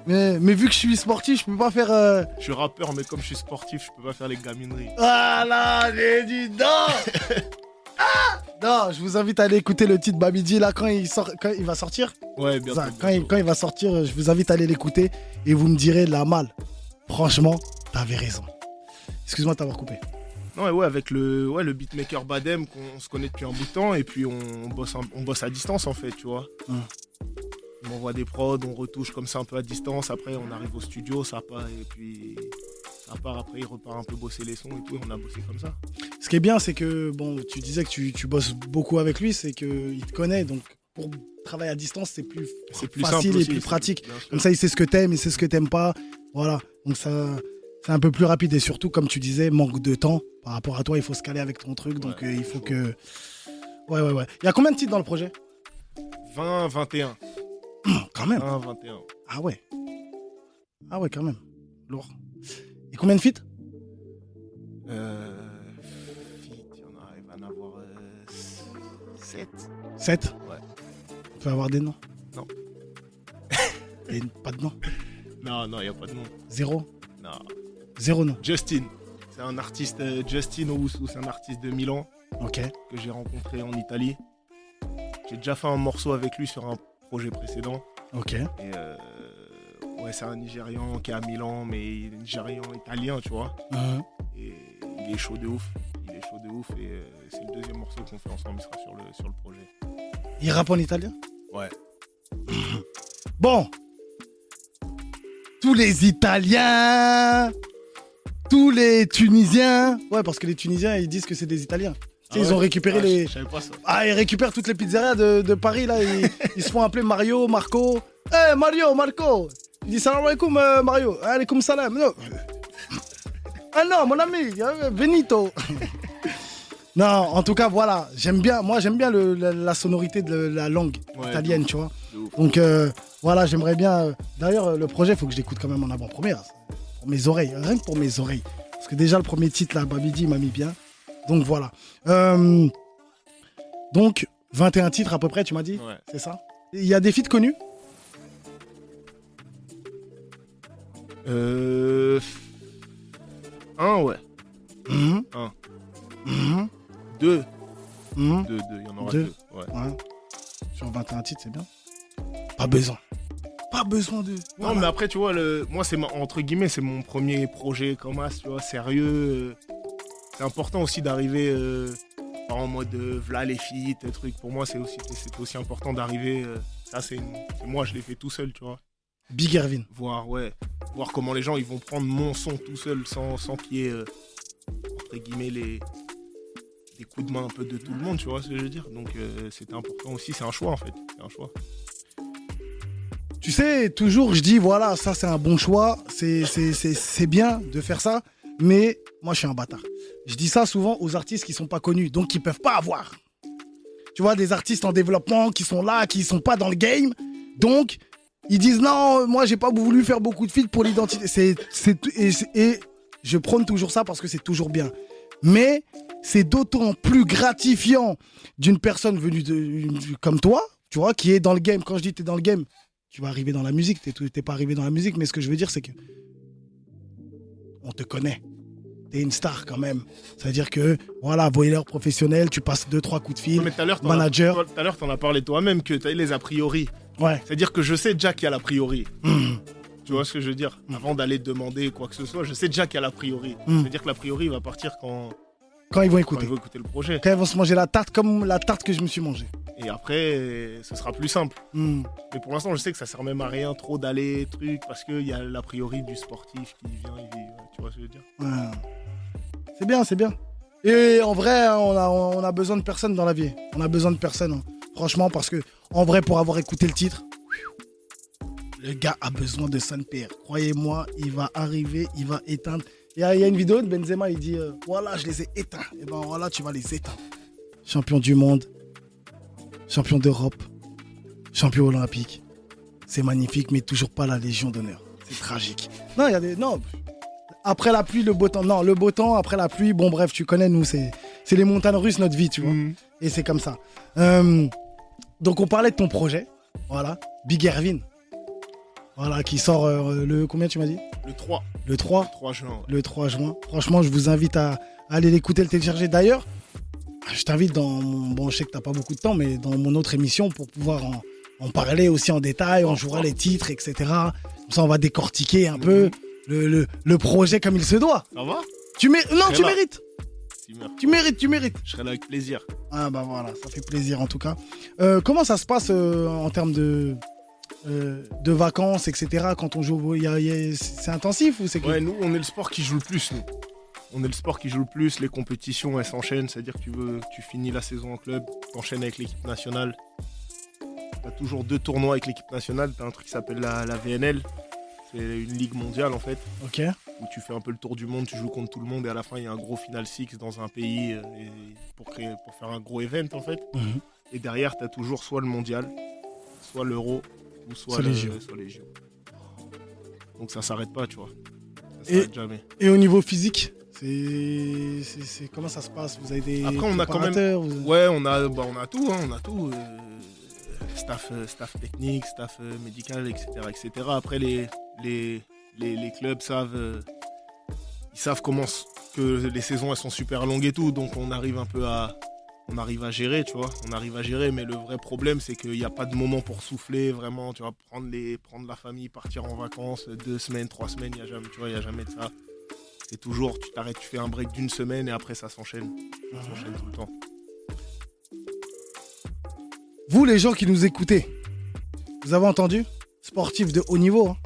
Mais, mais vu que je suis sportif, je peux pas faire. euh, Je suis rappeur, mais comme je suis sportif, je peux pas faire les gamineries. Voilà, j'ai dit non Ah Non, je vous invite à aller écouter le titre Babidi là quand il, sort, quand il va sortir. Ouais, bientôt. Ça, quand, il, bientôt. quand il va sortir, je vous invite à aller l'écouter et vous me direz la mal. Franchement, t'avais raison. Excuse-moi de t'avoir coupé. Non, ouais, ouais, avec le, ouais, le beatmaker Badem, qu'on se connaît depuis un bout de temps, et puis on bosse, on bosse à distance en fait, tu vois. Hum. On m'envoie des prods, on retouche comme ça un peu à distance, après on arrive au studio, ça part, et puis ça part, après il repart un peu bosser les sons et tout, et on a bossé comme ça. Qui est bien, c'est que, bon, tu disais que tu, tu bosses beaucoup avec lui, c'est qu'il te connaît, donc pour travailler à distance, c'est plus, C'est plus facile et plus pratique. Comme ça, il sait ce que t'aimes, il sait ce que t'aimes pas. Voilà. Donc ça, c'est un peu plus rapide et surtout, comme tu disais, manque de temps par rapport à toi. Il faut se caler avec ton truc, donc euh, il faut que. Ouais, ouais, ouais. Il y a combien de titres dans le projet? 20, 21. Quand même. 20, 21. Ah ouais. Ah ouais, quand même. Lourd. Et combien de feats? Euh, 7. 7 Ouais. On peut avoir des noms Non. Et pas de nom Non, non, il n'y a pas de nom. Zéro Non. Zéro nom. Justin. C'est un artiste, euh, Justin Owusu, c'est un artiste de Milan. Ok. que j'ai rencontré en Italie. J'ai déjà fait un morceau avec lui sur un projet précédent. Ok. Et euh, ouais, c'est un Nigérian qui est à Milan, mais il est Nigérian italien, tu vois. Mhm. Et il est chaud de ouf. Est chaud de ouf et euh, c'est le deuxième morceau qu'on fait ensemble. Il sera sur le, sur le projet. Il rappe en italien? Ouais. Bon. Tous les Italiens. Tous les Tunisiens. Ouais, parce que les Tunisiens, ils disent que c'est des Italiens. Ah ils ouais ont récupéré Ah, les. Je, je savais pas ça. Ah, ils récupèrent toutes les pizzerias de, de Paris, là. Ils, ils se font appeler Mario, Marco. Eh, Mario, Marco. Il dit salam alaikum, euh, Mario. Alaikum salam. Non. Ah non, mon ami, euh, Benito. non, en tout cas, voilà. J'aime bien, moi, j'aime bien le- la, la sonorité de la langue Ouais, italienne, tu vois. Donc, euh, voilà, j'aimerais bien. euh, D'ailleurs, le projet, il faut que je l'écoute quand même en avant-première. Pour mes oreilles, rien que pour mes oreilles. Parce que déjà, le premier titre, là, Babidi, il m'a mis bien. Donc, voilà. Euh, donc, 21 titres à peu près, tu m'as dit Ouais. C'est ça Il y a des feats connus Euh... Un, ouais. Mhm. Un. Mhm. Deux. Mhm. Deux, deux. Il y en aura Deux. deux. Ouais. Ouais. Sur 21 titres, c'est bien. Pas besoin. Pas besoin de. Non, Voilà. mais après, tu vois, le... moi, c'est ma- entre guillemets, c'est mon premier projet comme as, tu vois, sérieux. euh, C'est important aussi d'arriver euh, en mode euh, v'là les feats, truc. Pour moi, c'est aussi, c'est aussi important d'arriver. euh, ça, c'est une- moi, je l'ai fait tout seul, tu vois. Big Ervin. Voir, ouais, voir comment les gens ils vont prendre mon son tout seul sans, sans qu'il y ait, entre guillemets, les, des coups de main un peu de tout le monde, tu vois ce que je veux dire. Donc, euh, c'était important aussi. C'est un choix, en fait. C'est un choix. Tu sais, toujours, je dis, voilà, ça, c'est un bon choix. C'est- bien de faire ça. Mais moi, je suis un bâtard. Je dis ça souvent aux artistes qui sont pas connus, donc qui peuvent pas avoir. Tu vois, des artistes en développement qui sont là, qui sont pas dans le game. Donc, ils disent non, moi, j'ai pas voulu faire beaucoup de feats pour l'identité. Et, et je prône toujours ça parce que c'est toujours bien. Mais c'est d'autant plus gratifiant d'une personne venue de, comme toi, tu vois, qui est dans le game. Quand je dis t'es dans le game, tu vas arriver dans la musique, t'es pas arrivé dans la musique, mais ce que je veux dire, c'est que on te connaît. T'es une star quand même. Ça veut dire que, voilà, voyeur professionnel, tu passes deux, trois coups de fil. Mais as- manager. Tout à l'heure, t'en as parlé toi-même que tu as les a priori. Ouais. C'est-à-dire que je sais déjà qu'il y a l'a priori. Mhm. Tu vois ce que je veux dire? Avant d'aller demander quoi que ce soit, je sais déjà qu'il y a l'a priori. Mm. C'est-à-dire que l'a priori va partir quand, Quand ils vont quand écouter. il va écouter le projet. Quand ils vont se manger la tarte comme la tarte que je me suis mangée. Et après, ce sera plus simple. Mhm. Mais pour l'instant, je sais que ça sert même à rien trop d'aller, truc, parce qu'il y a l'a priori du sportif qui vient, il vit, tu vois ce que je veux dire Ouais. C'est bien, c'est bien. Et en vrai, hein, on a, on a besoin de personne dans la vie. On a besoin de personne. hein. Franchement, parce que, en vrai, pour avoir écouté le titre, le gars a besoin de père. Croyez-moi, il va arriver, il va éteindre. Il y a, il y a une vidéo de Benzema, il dit euh, Voilà, je les ai éteints. Et ben voilà, tu vas les éteindre. Champion du monde, champion d'Europe, champion olympique. C'est magnifique, mais toujours pas la Légion d'honneur. C'est tragique. Non, il y a des. Non. Après la pluie, le beau temps. Non, le beau temps, après la pluie, bon, bref, tu connais, nous, c'est c'est les montagnes russes, notre vie, tu vois. Mhm. Et c'est comme ça. Euh, donc, on parlait de ton projet. Voilà. Big Ervin. Voilà, qui sort euh, le. Combien tu m'as dit? Le 3. Le 3 3 juin. ouais. le 3 juin. Franchement, je vous invite à aller l'écouter, le télécharger. D'ailleurs, je t'invite dans mon. Bon, je sais que t'as pas beaucoup de temps, mais dans mon autre émission pour pouvoir en, en parler aussi en détail. On jouera les titres, etc. Comme ça, on va décortiquer un peu le, le, le projet comme il se doit. Ça va? Tu mé- Non, tu là. mérites. Tu mérites, tu mérites. Je serai là avec plaisir. Ah bah voilà, ça fait plaisir en tout cas. Euh, comment ça se passe euh, en termes de, euh, de vacances, etc. Quand on joue, c'est intensif ou c'est que Ouais, nous, on est le sport qui joue le plus, nous. On est le sport qui joue le plus, les compétitions, elles s'enchaînent. C'est-à-dire que tu, veux, tu finis la saison en club, t'enchaînes avec l'équipe nationale. T'as toujours deux tournois avec l'équipe nationale. T'as un truc qui s'appelle la, la VNL. C'est une ligue mondiale, en fait, Ok. où tu fais un peu le tour du monde, tu joues contre tout le monde, et à la fin, il y a un gros final six dans un pays euh, et pour, créer, pour faire un gros event, en fait. Mhm. Et derrière, t'as toujours soit le mondial, soit l'euro, ou soit, Soit le- les soit les JO. Donc ça s'arrête pas, tu vois. Ça Et- jamais. Et au niveau physique, c'est, comment ça se passe? Vous avez des Après, on a quand même- vous- Ouais, on a, bah, on a tout, hein, on a tout. euh, staff, euh, staff technique, staff euh, médical, etc., etc. Après, les, les, les, les clubs savent, euh, ils savent comment que les saisons elles sont super longues et tout, donc on arrive un peu à, on arrive à gérer, tu vois. On arrive à gérer, mais le vrai problème c'est qu'il n'y a pas de moment pour souffler vraiment, tu vois, prendre les, prendre la famille, partir en vacances, deux semaines, trois semaines, il y a jamais, tu vois, il y a jamais de ça. C'est toujours, tu t'arrêtes, tu fais un break d'une semaine et après ça s'enchaîne, ça s'enchaîne tout le temps. Vous, les gens qui nous écoutez, vous avez entendu? Sportif de haut niveau. hein.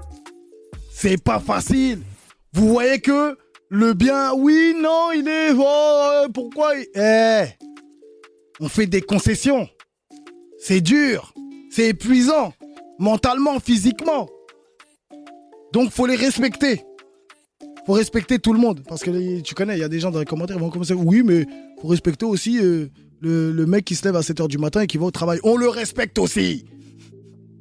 C'est pas facile. Vous voyez que le bien, oui, non, il est. oh, pourquoi il- Eh On fait des concessions. C'est dur. C'est épuisant. Mentalement, physiquement. Donc, faut les respecter. Faut respecter tout le monde. Parce que tu connais, il y a des gens dans les commentaires qui vont commencer. Oui, mais faut respecter aussi euh, le, mec qui se lève à 7h du matin et qui va au travail. On le respecte aussi.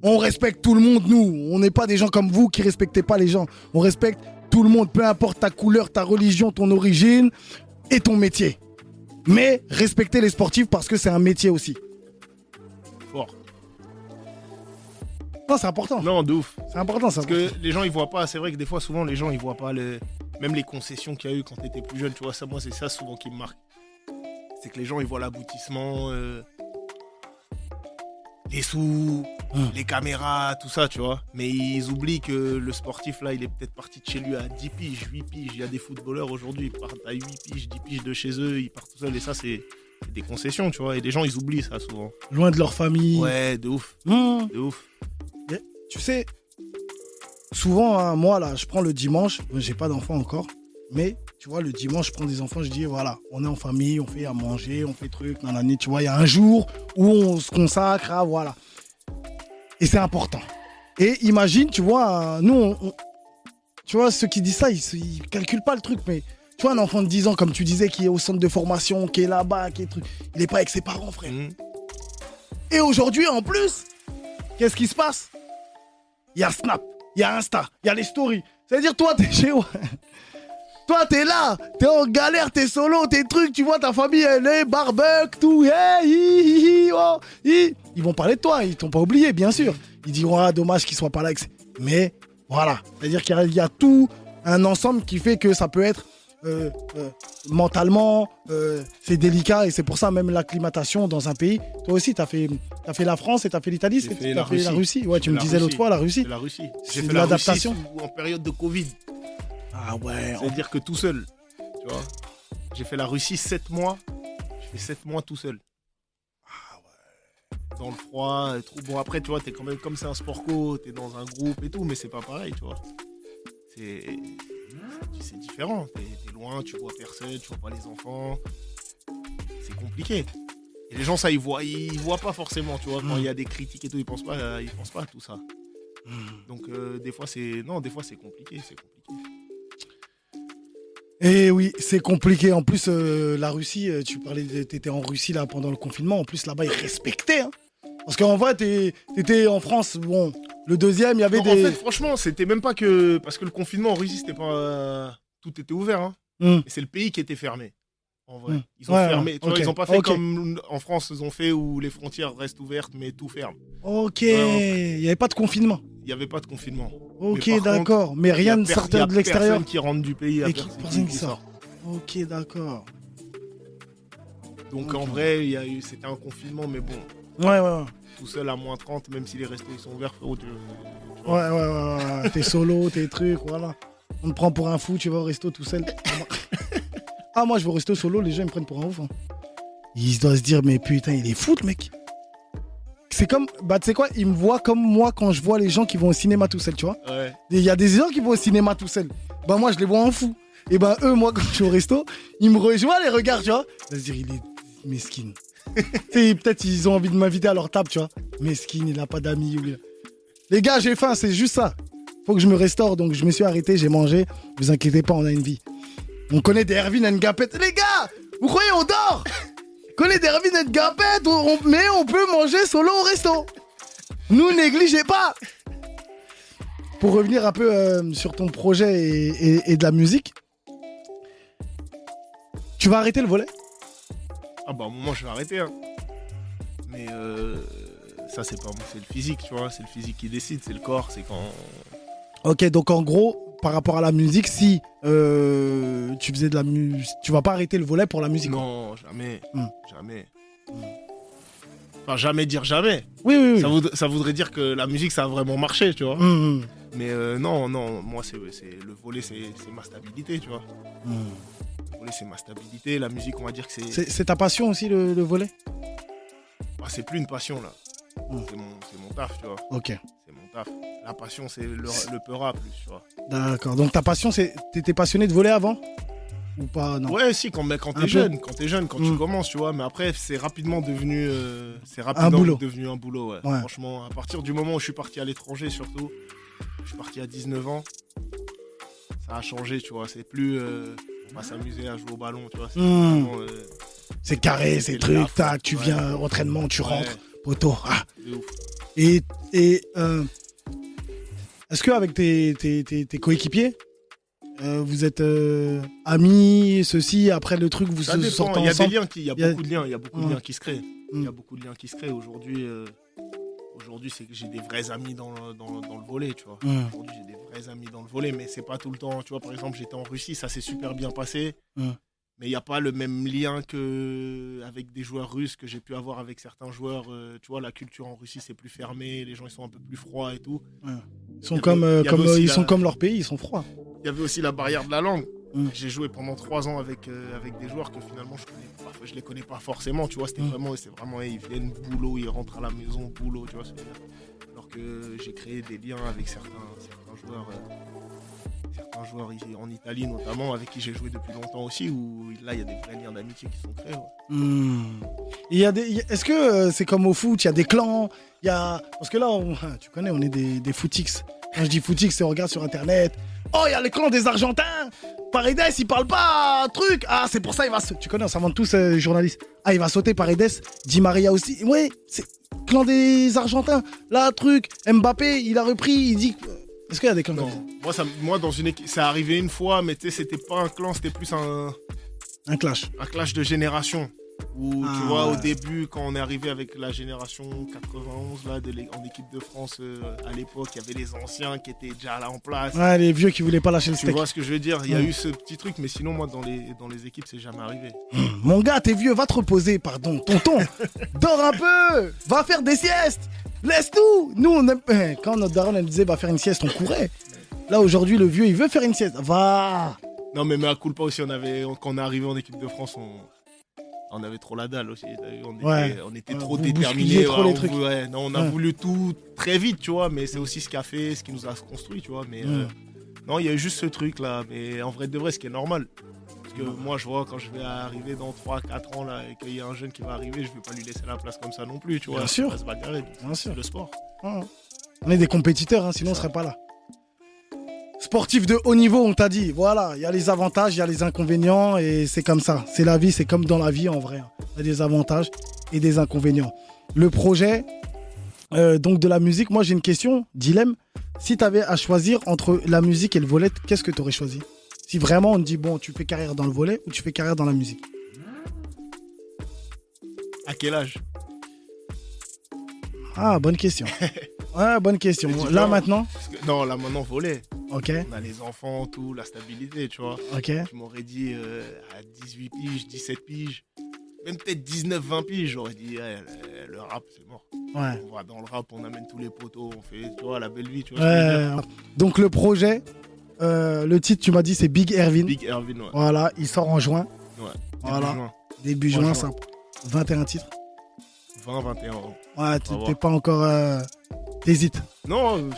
On respecte tout le monde, nous. On n'est pas des gens comme vous qui respectez pas les gens. On respecte tout le monde, peu importe ta couleur, ta religion, ton origine et ton métier. Mais respectez les sportifs parce que c'est un métier aussi. Fort. Non, c'est important. Non, de ouf. C'est important, ça. Parce que les gens ils voient pas, c'est vrai que des fois souvent les gens ils voient pas le même les concessions qu'il y a eu quand t'étais plus jeune, tu vois ça moi c'est ça souvent qui me marque. C'est que les gens ils voient l'aboutissement euh, les sous, Hum. les caméras, tout ça, tu vois. Mais ils oublient que le sportif là, il est peut-être parti de chez lui à 10 piges, 8 piges. Il y a des footballeurs aujourd'hui, ils partent à 8 piges, 10 piges de chez eux, ils partent tout seuls et ça c'est des concessions, tu vois. Et les gens ils oublient ça souvent. Loin de leur famille. Ouais, de ouf, Mmh. de ouf. Tu sais, souvent, hein, moi, là, je prends le dimanche, j'ai pas d'enfants encore, mais tu vois, le dimanche, je prends des enfants, je dis, voilà, on est en famille, on fait à manger, on fait truc, nanani, tu vois, il y a un jour où on se consacre à, voilà. Et c'est important. Et imagine, tu vois, nous, on- on- tu vois, ceux qui disent ça, ils, ils calculent pas le truc, mais tu vois, un enfant de 10 ans, comme tu disais, qui est au centre de formation, qui est là-bas, qui est truc, il est pas avec ses parents, frère. Mhm. Et aujourd'hui, en plus, qu'est-ce qui se passe? Il y a Snap, il y a Insta, il y a les stories. C'est-à-dire, toi, t'es chez Toi, t'es là, t'es en galère, t'es solo, t'es trucs, tu vois, ta famille, elle est barbecue, tout, hey, hi, hi, hi, oh. Ils vont parler de toi, ils t'ont pas oublié, bien sûr. Ils diront, ah, dommage qu'ils soient pas là. Mais voilà, c'est-à-dire qu'il y a- il y, a tout un ensemble qui fait que ça peut être euh, euh, mentalement, euh, c'est délicat et c'est pour ça même l'acclimatation dans un pays. Toi aussi, t'as fait, as fait la France et t'as fait l'Italie, J'ai c'est- fait t'as la fait la Russie. Ouais, tu me fait disais la l'autre fois la Russie. La Russie. J'ai fait l'adaptation. en période de Covid. Ah ouais. C'est-à-dire que tout seul, tu vois. J'ai fait la Russie 7 mois. J'ai fait 7 mois tout seul. Ah Dans le froid, et tout. Bon, après, tu vois, t'es quand même, comme c'est un sport co, t'es dans un groupe et tout, mais c'est pas pareil, tu vois. C'est. C'est différent. T'es loin tu vois personne, tu vois pas les enfants. C'est compliqué. Et les gens, ça, ils voient, ils voient pas forcément, tu vois. Quand il y a des critiques et tout, ils pensent pas, ils pensent pas à tout ça. Hmm. Donc euh, des fois, c'est non, des fois c'est compliqué, c'est compliqué. Et oui, c'est compliqué. En plus, euh, la Russie, euh, tu parlais, de- t'étais en Russie là pendant le confinement. En plus, là-bas, ils respectaient. hein. Parce qu'en vrai, t'étais en France. Bon, le deuxième, il y avait des. En fait, franchement, c'était même pas que parce que le confinement en Russie, c'était pas tout était ouvert. Hein. Hmm. C'est le pays qui était fermé. En vrai, Mm. ils ont Ouais, fermé. ouais, Tu vois, ok, ils ont pas fait comme en France ils ont fait où les frontières restent ouvertes mais tout ferme. Ok, Ouais, il n'y avait pas de confinement. Il n'y avait pas de confinement. Ok, d'accord. Mais rien ne sortait de l'extérieur. Personne qui rentre du pays. Et qui- personne qui sort. Ok, d'accord. Donc en vrai, il y a eu, c'était un confinement, mais bon, Ouais, ouais, ouais. tout seul à moins 30, même si les restos ils sont ouverts, frérot, tu- tu Ouais, ouais, ouais, ouais. T'es solo, tes trucs, voilà. On te prend pour un fou, tu vas au resto tout seul. ah, moi, je vais au resto solo, les gens ils me prennent pour un ouf. hein. Ils doivent se dire, mais putain, il est fou, le mec. C'est comme, bah, tu sais quoi, ils me voient comme moi quand je vois les gens qui vont au cinéma tout seul, tu vois. Ouais. Il y a des gens qui vont au cinéma tout seul. Bah, moi, je les vois en fou. Et ben, eux, moi, quand je suis au resto, ils me rejoignent les regards, tu vois. Ils dire, il est mesquine. peut-être ils ont envie de m'inviter à leur table, tu vois. Mesquine, il n'a pas d'amis. ou bien- Les gars, j'ai faim, c'est juste ça. Faut que je me restaure, donc je me suis arrêté, j'ai mangé. Vous inquiétez pas, on a une vie. On connaît des Erwin Ngapet. Les gars, vous croyez on dort? Erwin Ngapet, on- on- mais on peut manger solo au resto. Nous, négligez pas. Pour revenir un peu euh, sur ton projet et, et- et de la musique, tu vas arrêter le volet? Ah bah à un moment je vais arrêter. hein. Mais euh, ça c'est pas c'est le physique, tu vois, c'est le physique qui décide, c'est le corps, c'est quand. Ok, donc en gros, par rapport à la musique, si euh, tu faisais de la musique, tu vas pas arrêter le volet pour la musique. Non, jamais, Hmm. jamais. Enfin jamais dire jamais. Oui, oui, oui. Ça, voud- ça voudrait dire que la musique ça a vraiment marché, tu vois. Hum, hum, Mais euh, non, non, moi c'est le volet c'est ma stabilité, tu vois. Le volet c'est ma stabilité, la musique on va dire que c'est C'est ta passion aussi le, le volet? Ah, c'est plus une passion là. Hmm. C'est mon, mon taf, tu vois. Ok, taf. La passion c'est le, le peura plus, tu vois. d'accord. Donc ta passion, c'est t'étais passionné de voler avant? Ou pas? Non. Ouais, si, quand, mais quand Un t'es jeune, quand t'es jeune, quand Mm. tu commences, tu vois. Mais après, c'est rapidement devenu, euh, c'est rapidement boulot. devenu un boulot. Ouais. Ouais. Franchement, à partir du moment où je suis parti à l'étranger, surtout, je suis parti à 19 ans, ça a changé, tu vois. C'est plus, euh, on va s'amuser à jouer au ballon, tu vois. C'est Mm. euh, carré, c'est C'est truc, la tac, tu ouais. viens, entraînement, tu rentres, poteau. Ah. Et, et euh, est-ce qu'avec tes, tes, tes, tes coéquipiers, euh, vous êtes euh, amis, ceci, après le truc, vous Ça se dépend. sortez Il y a des ensemble liens qui, il y a Il y a- beaucoup de liens, il y a beaucoup de liens qui se créent. Il y a Mm. beaucoup de liens qui se créent. Aujourd'hui, euh, aujourd'hui, c'est que j'ai des vrais amis dans le, dans, dans le volet, tu vois. Mm. Aujourd'hui, j'ai des vrais amis dans le volet, mais c'est pas tout le temps. Tu vois, par exemple, j'étais en Russie, ça s'est super bien passé. Mm. Mais il n'y a pas le même lien que avec des joueurs russes que j'ai pu avoir avec certains joueurs. euh, tu vois, la culture en Russie, c'est plus fermé, les gens ils sont un peu plus froids et tout. Ils Il sont avait- comme, euh, comme ils la- sont comme leur pays, ils sont froids. Il y avait aussi la barrière de la langue. J'ai joué pendant trois ans avec, euh, avec des joueurs que finalement je connais pas, je les connais pas forcément, tu vois. C'était vraiment, c'est vraiment, ils viennent boulot, ils rentrent à la maison, boulot, tu vois. ce que. Alors que j'ai créé des liens avec certains, certains joueurs, joueurs ici, en Italie notamment, avec qui j'ai joué depuis longtemps aussi, où là il y a des vrais liens d'amitié qui sont créés. ouais. Hmm. Il y a des, Est-ce que euh, c'est comme au foot, il y a des clans, il y a... Parce que là, on- tu connais, on est des, des. Quand je dis footix, c'est on regarde sur Internet. Oh, il y a les clans des Argentins Paredes, il parle pas truc Ah, c'est pour ça, il va... Tu connais, on s'invente tous, euh, journalistes. Ah, il va sauter Paredes, Di Maria aussi. Oui, c'est clan des Argentins. Là, truc, Mbappé, il a repris, il dit... Est-ce qu'il y a des clans ça Non, moi, ça, moi dans une équipe, c'est arrivé une fois, mais tu sais, c'était pas un clan, c'était plus un, Un clash. un clash de génération. Où Ah, tu vois, ouais. au début, quand on est arrivé avec la génération 91 là, de en équipe de France, euh, à l'époque, il y avait les anciens qui étaient déjà là en place. Ouais, les vieux qui voulaient pas lâcher le Tu steak. vois ce que je veux dire? Il y a eu ce petit truc, mais sinon, moi, dans les, dans les équipes, c'est jamais arrivé. Mon gars, t'es vieux, va te reposer, pardon. Tonton, dors un peu, va faire des siestes. Laisse tout. Nous, on aime... eh, quand notre daronne, elle disait va faire une sieste, on courait. Là, aujourd'hui, le vieux, il veut faire une sieste. Va. Non, mais mais à Culpa aussi, on avait, quand on est arrivé en équipe de France, on, on avait trop la dalle aussi. On était, Ouais. on était Ouais, trop déterminés. on trucs. vou- ouais, non, on a Ouais. voulu tout très vite, tu vois, mais c'est aussi ce qui a fait, ce qui nous a construit, tu vois. Mais euh, non, il y a eu juste ce truc là. Mais en vrai de vrai, ce qui est normal. Que moi, je vois quand je vais arriver dans 3-4 ans là, et qu'il y a un jeune qui va arriver, je vais pas lui laisser la place comme ça non plus, tu vois. Bien sûr. Va se bagarrer, Bien sûr. le sport. Ah. On est des compétiteurs, hein, sinon on serait pas là. Sportif de haut niveau, on t'a dit. Voilà, il y a les avantages, il y a les inconvénients, et c'est comme ça. C'est la vie, c'est comme dans la vie en vrai. Il y a des avantages et des inconvénients. Le projet, euh, donc de la musique, moi j'ai une question, dilemme. Si tu avais à choisir entre la musique et le volet, qu'est-ce que tu aurais choisi? Si vraiment on te dit, bon, tu fais carrière dans le volet ou tu fais carrière dans la musique À quel âge? Ah, bonne question. Ouais, bonne question. Là maintenant que- Non, là maintenant, voler. Ok, On a les enfants, tout, la stabilité, tu vois. ok. Tu m'aurais dit euh, à 18 piges, 17 piges, même peut-être 19, 20 piges, j'aurais dit, le, le rap, c'est mort. Ouais. On va dans le rap, on amène tous les poteaux, on fait, tu vois, la belle vie, tu vois. Ouais. Donc le projet, euh, le titre, tu m'as dit, c'est Big Ervin. Big Erwin, ouais. Voilà, il sort en juin. ouais. Voilà. Début juin. Début juin, juin. ça. 21 titres. 20, 21 ans. Ouais, tu- t'es pas encore. euh, T'hésites. Non, euh,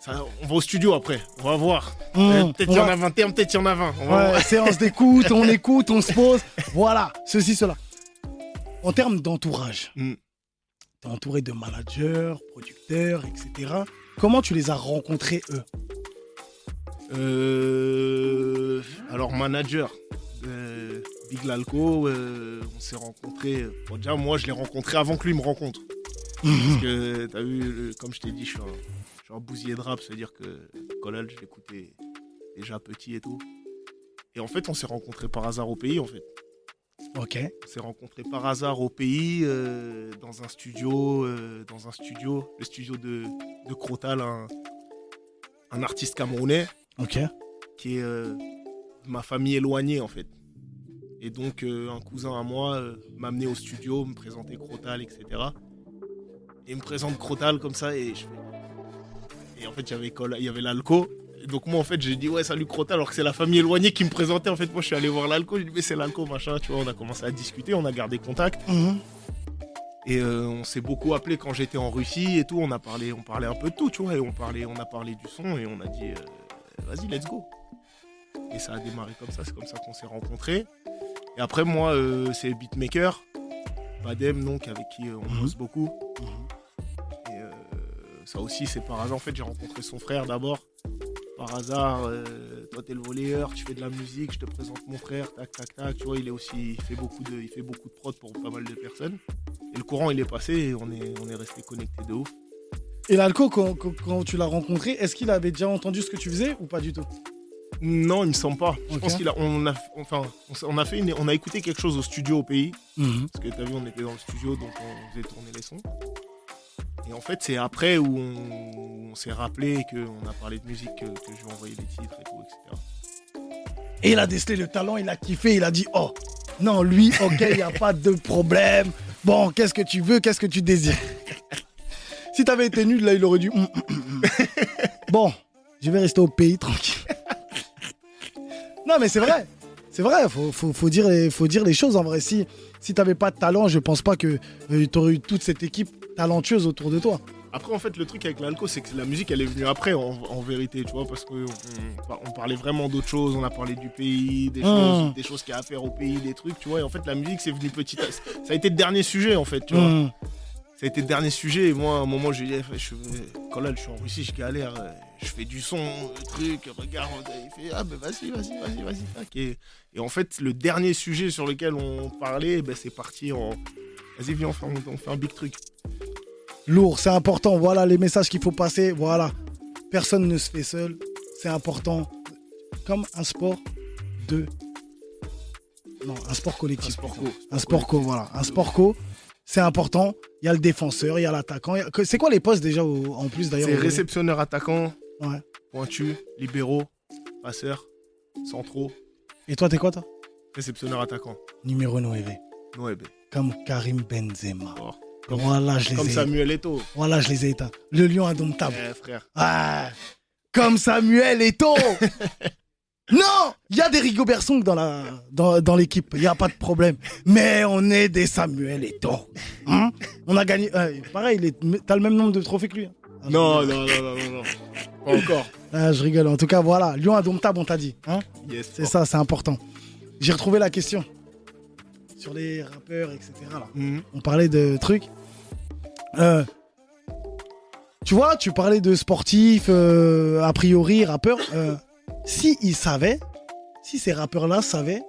ça, on va au studio après, on va voir. Mmh, Euh, peut-être il y en a 21, peut-être il y en a 20. On va Ouais, voir. séance d'écoute, on écoute, on se pose. Voilà, ceci, cela. En termes d'entourage, Mm. t'es entouré de managers, producteurs, etc. Comment tu les as rencontrés, eux Euh, alors, manager, euh, Big Lalco, euh, on s'est rencontrés. Bon, déjà, moi, je l'ai rencontré avant que lui me rencontre. Parce que, t'as vu, comme je t'ai dit, je suis un, je suis un bousier de rap, c'est-à-dire que Collal, je l'écoutais déjà petit et tout. Et en fait, on s'est rencontrés par hasard au pays, en fait. Ok. On s'est rencontrés par hasard au pays, euh, dans un studio, euh, dans un studio, le studio de, de Crotal, un, un artiste camerounais Ok. qui est euh, de ma famille éloignée en fait. Et donc un cousin à moi m'a amené au studio, me présenter Crotal, etc. Et il me présente Crotal comme ça et je fais... Et en fait il y avait l'alco. Donc moi en fait j'ai dit ouais salut Crotal alors que c'est la famille éloignée qui me présentait. En fait moi je suis allé voir l'alco, j'ai dit mais c'est l'alco machin, tu vois, on a commencé à discuter, on a gardé contact. Et euh, on s'est beaucoup appelé quand j'étais en Russie et tout. On a parlé, on parlait un peu de tout, tu vois. Et on parlait, on a parlé du son et on a dit, euh, vas-y, let's go. Et ça a démarré comme ça. C'est comme ça qu'on s'est rencontrés. Et après, moi, euh, c'est beatmaker, Badem, donc avec qui on bosse beaucoup. Et ça aussi, c'est par hasard. En fait, j'ai rencontré son frère d'abord. Par hasard, euh, toi t'es le volleyeur, tu fais de la musique, je te présente mon frère, tac tac tac. Tu vois, il est aussi, il fait beaucoup de, il fait beaucoup de prod pour pas mal de personnes. Et le courant, il est passé et on est, on est resté connectés de ouf. Et l'alco, quand, tu l'as rencontré, est-ce qu'il avait déjà entendu ce que tu faisais ou pas du tout? Non, il me semble pas. Je pense qu'il a, on a, enfin, on a fait une, on a écouté quelque chose au studio au pays. Mhm. Parce que t'as vu, on était dans le studio, donc on faisait tourner les sons. Et en fait, c'est après où on, on s'est rappelé qu'on a parlé de musique que, que je lui ai envoyé des titres et tout, etc. Et il a décelé le talent, il a kiffé, il a dit Oh, non, lui, ok, il n'y a pas de problème. Bon, qu'est-ce que tu veux, qu'est-ce que tu désires? Si t'avais été nul, là, il aurait dit Hum, hum, hum. Bon, je vais rester au pays tranquille. non, mais c'est vrai. C'est vrai, faut, faut, faut dire, les- faut dire les choses en vrai. Si, si t'avais pas de talent, je pense pas que tu t'aurais eu toute cette équipe talentueuse autour de toi. Après, en fait, le truc avec l'alco, c'est que la musique, elle est venue après, en, en vérité, tu vois, parce qu'on on parlait vraiment d'autres choses. On a parlé du pays, des, Ah. choses, des choses qu'il y a à faire au pays, des trucs, tu vois. Et en fait, la musique, c'est venu petit à Ça a été le dernier sujet, en fait, tu vois. Hum. Ça a été le dernier sujet. Et moi, à un moment, j'ai dit, eh, je, quand là, je suis en Russie, je galère. Euh, Je fais du son, le truc, regarde. Il fait, ah, ben vas-y, vas-y, vas-y, vas-y. tac. Et, et en fait, le dernier sujet sur lequel on parlait, ben, c'est parti en. Vas-y, viens, on fait, un- on fait un big truc. Lourd, c'est important. Voilà les messages qu'il faut passer. Voilà. Personne ne se fait seul. C'est important. Comme un sport de. Non, un sport Un collectif. sport plutôt. co. Un sport co, voilà. Un sport co, c'est important. Il y a le défenseur, il y a l'attaquant. a- C'est quoi les postes déjà au- en plus d'ailleurs C'est réceptionneur attaquant, Ouais. pointu, libéraux, passeur, centraux, Et toi, t'es quoi, toi? Réceptionneur attaquant. Numéro 9. Ouais, ben, Comme Karim Benzema. Comme, Voilà, je les comme ai. Samuel Eto'o. Voilà, je les ai éteints. Le lion indomptable. Eh, frère. Ah, comme Samuel Eto'o Non Il y a des Rigobert Song dans la dans, dans l'équipe, il n'y a pas de problème. Mais on est des Samuel Eto'o. Hein? On a gagné... euh, pareil, t'as le même nombre de trophées que lui. hein? Non, non, non, non, non, non. Pas encore. Ah, je rigole. En tout cas, voilà. Lyon indomptable, on t'a dit. Hein Yes. c'est ça, c'est important. J'ai retrouvé la question sur les rappeurs, etc. là. Mhm. On parlait de trucs. Euh, tu vois, tu parlais de sportifs, euh, a priori, rappeurs. Euh, si ils savaient, si ces rappeurs-là savaient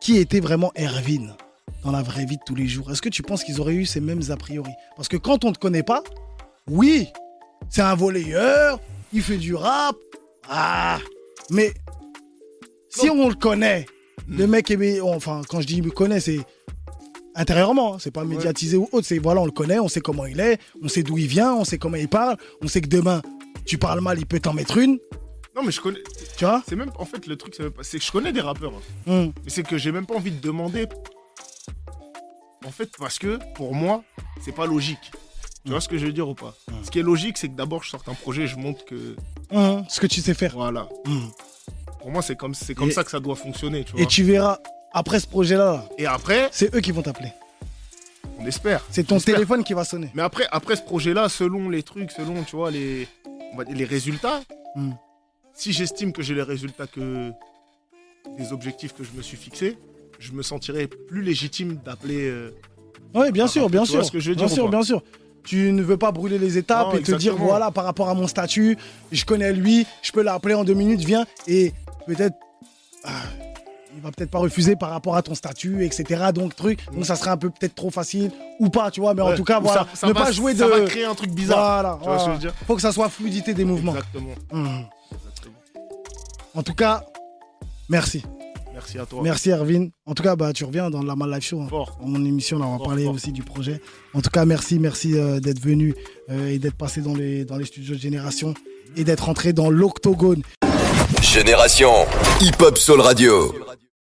qui était vraiment Erwin dans la vraie vie de tous les jours, est-ce que tu penses qu'ils auraient eu ces mêmes a priori? Parce que quand on ne te connaît pas, oui, c'est un volleyeur, il fait du rap, ah, mais si on le connaît, le mec est, enfin, quand je dis me connaît, c'est intérieurement, hein, c'est pas médiatisé ou autre, c'est voilà, on le connaît, on sait comment il est, on sait d'où il vient, on sait comment il parle, on sait que demain, tu parles mal, il peut t'en mettre une, Non, mais je connais. tu vois? C'est même. En fait, le truc, c'est que je connais des rappeurs. hein. Hum, Mais c'est que j'ai même pas envie de demander. En fait, parce que pour moi, c'est pas logique. Tu vois ce que je veux dire ou pas Ce qui est logique, c'est que d'abord, je sorte un projet, je montre que. hum, ce que tu sais faire. Voilà. Hum. Pour moi, c'est comme, c'est comme Et- ça que ça doit fonctionner, tu vois. Et tu verras, après ce projet-là, là, Et après, c'est eux qui vont t'appeler. on espère. C'est ton téléphone qui va sonner. Mais après, après ce projet-là, selon les trucs, selon, tu vois, les, on va dire les résultats, si j'estime que j'ai les résultats que des objectifs que je me suis fixés, je me sentirais plus légitime d'appeler. euh, Oui, bien sûr, tu bien vois sûr. ce que je veux bien dire ou sûr, bien sûr. Tu ne veux pas brûler les étapes Non, et te dire, voilà, par rapport à mon statut, je connais lui, je peux l'appeler en deux minutes, viens, et peut-être, ah, il va peut-être pas refuser par rapport à ton statut, etc. Donc, truc, donc ça serait un peu peut-être trop facile, ou pas, tu vois, mais en tout cas, voilà, ça- ça ne va- pas jouer de... Ça va créer un truc bizarre. Voilà, Tu vois ce que je veux dire Faut que ça soit fluidité des mouvements. Exactement. Exactement. En tout cas, merci. Merci à toi. Merci Erwin. En tout cas, bah, tu reviens dans la Mal Life Show. hein. Fort. Dans mon émission, là, on va Fort, parler fort. aussi du projet. En tout cas, merci, merci euh, d'être venu euh, et d'être passé dans les, dans les studios de Génération et d'être entré dans l'octogone. Génération Hip Hop Soul Radio.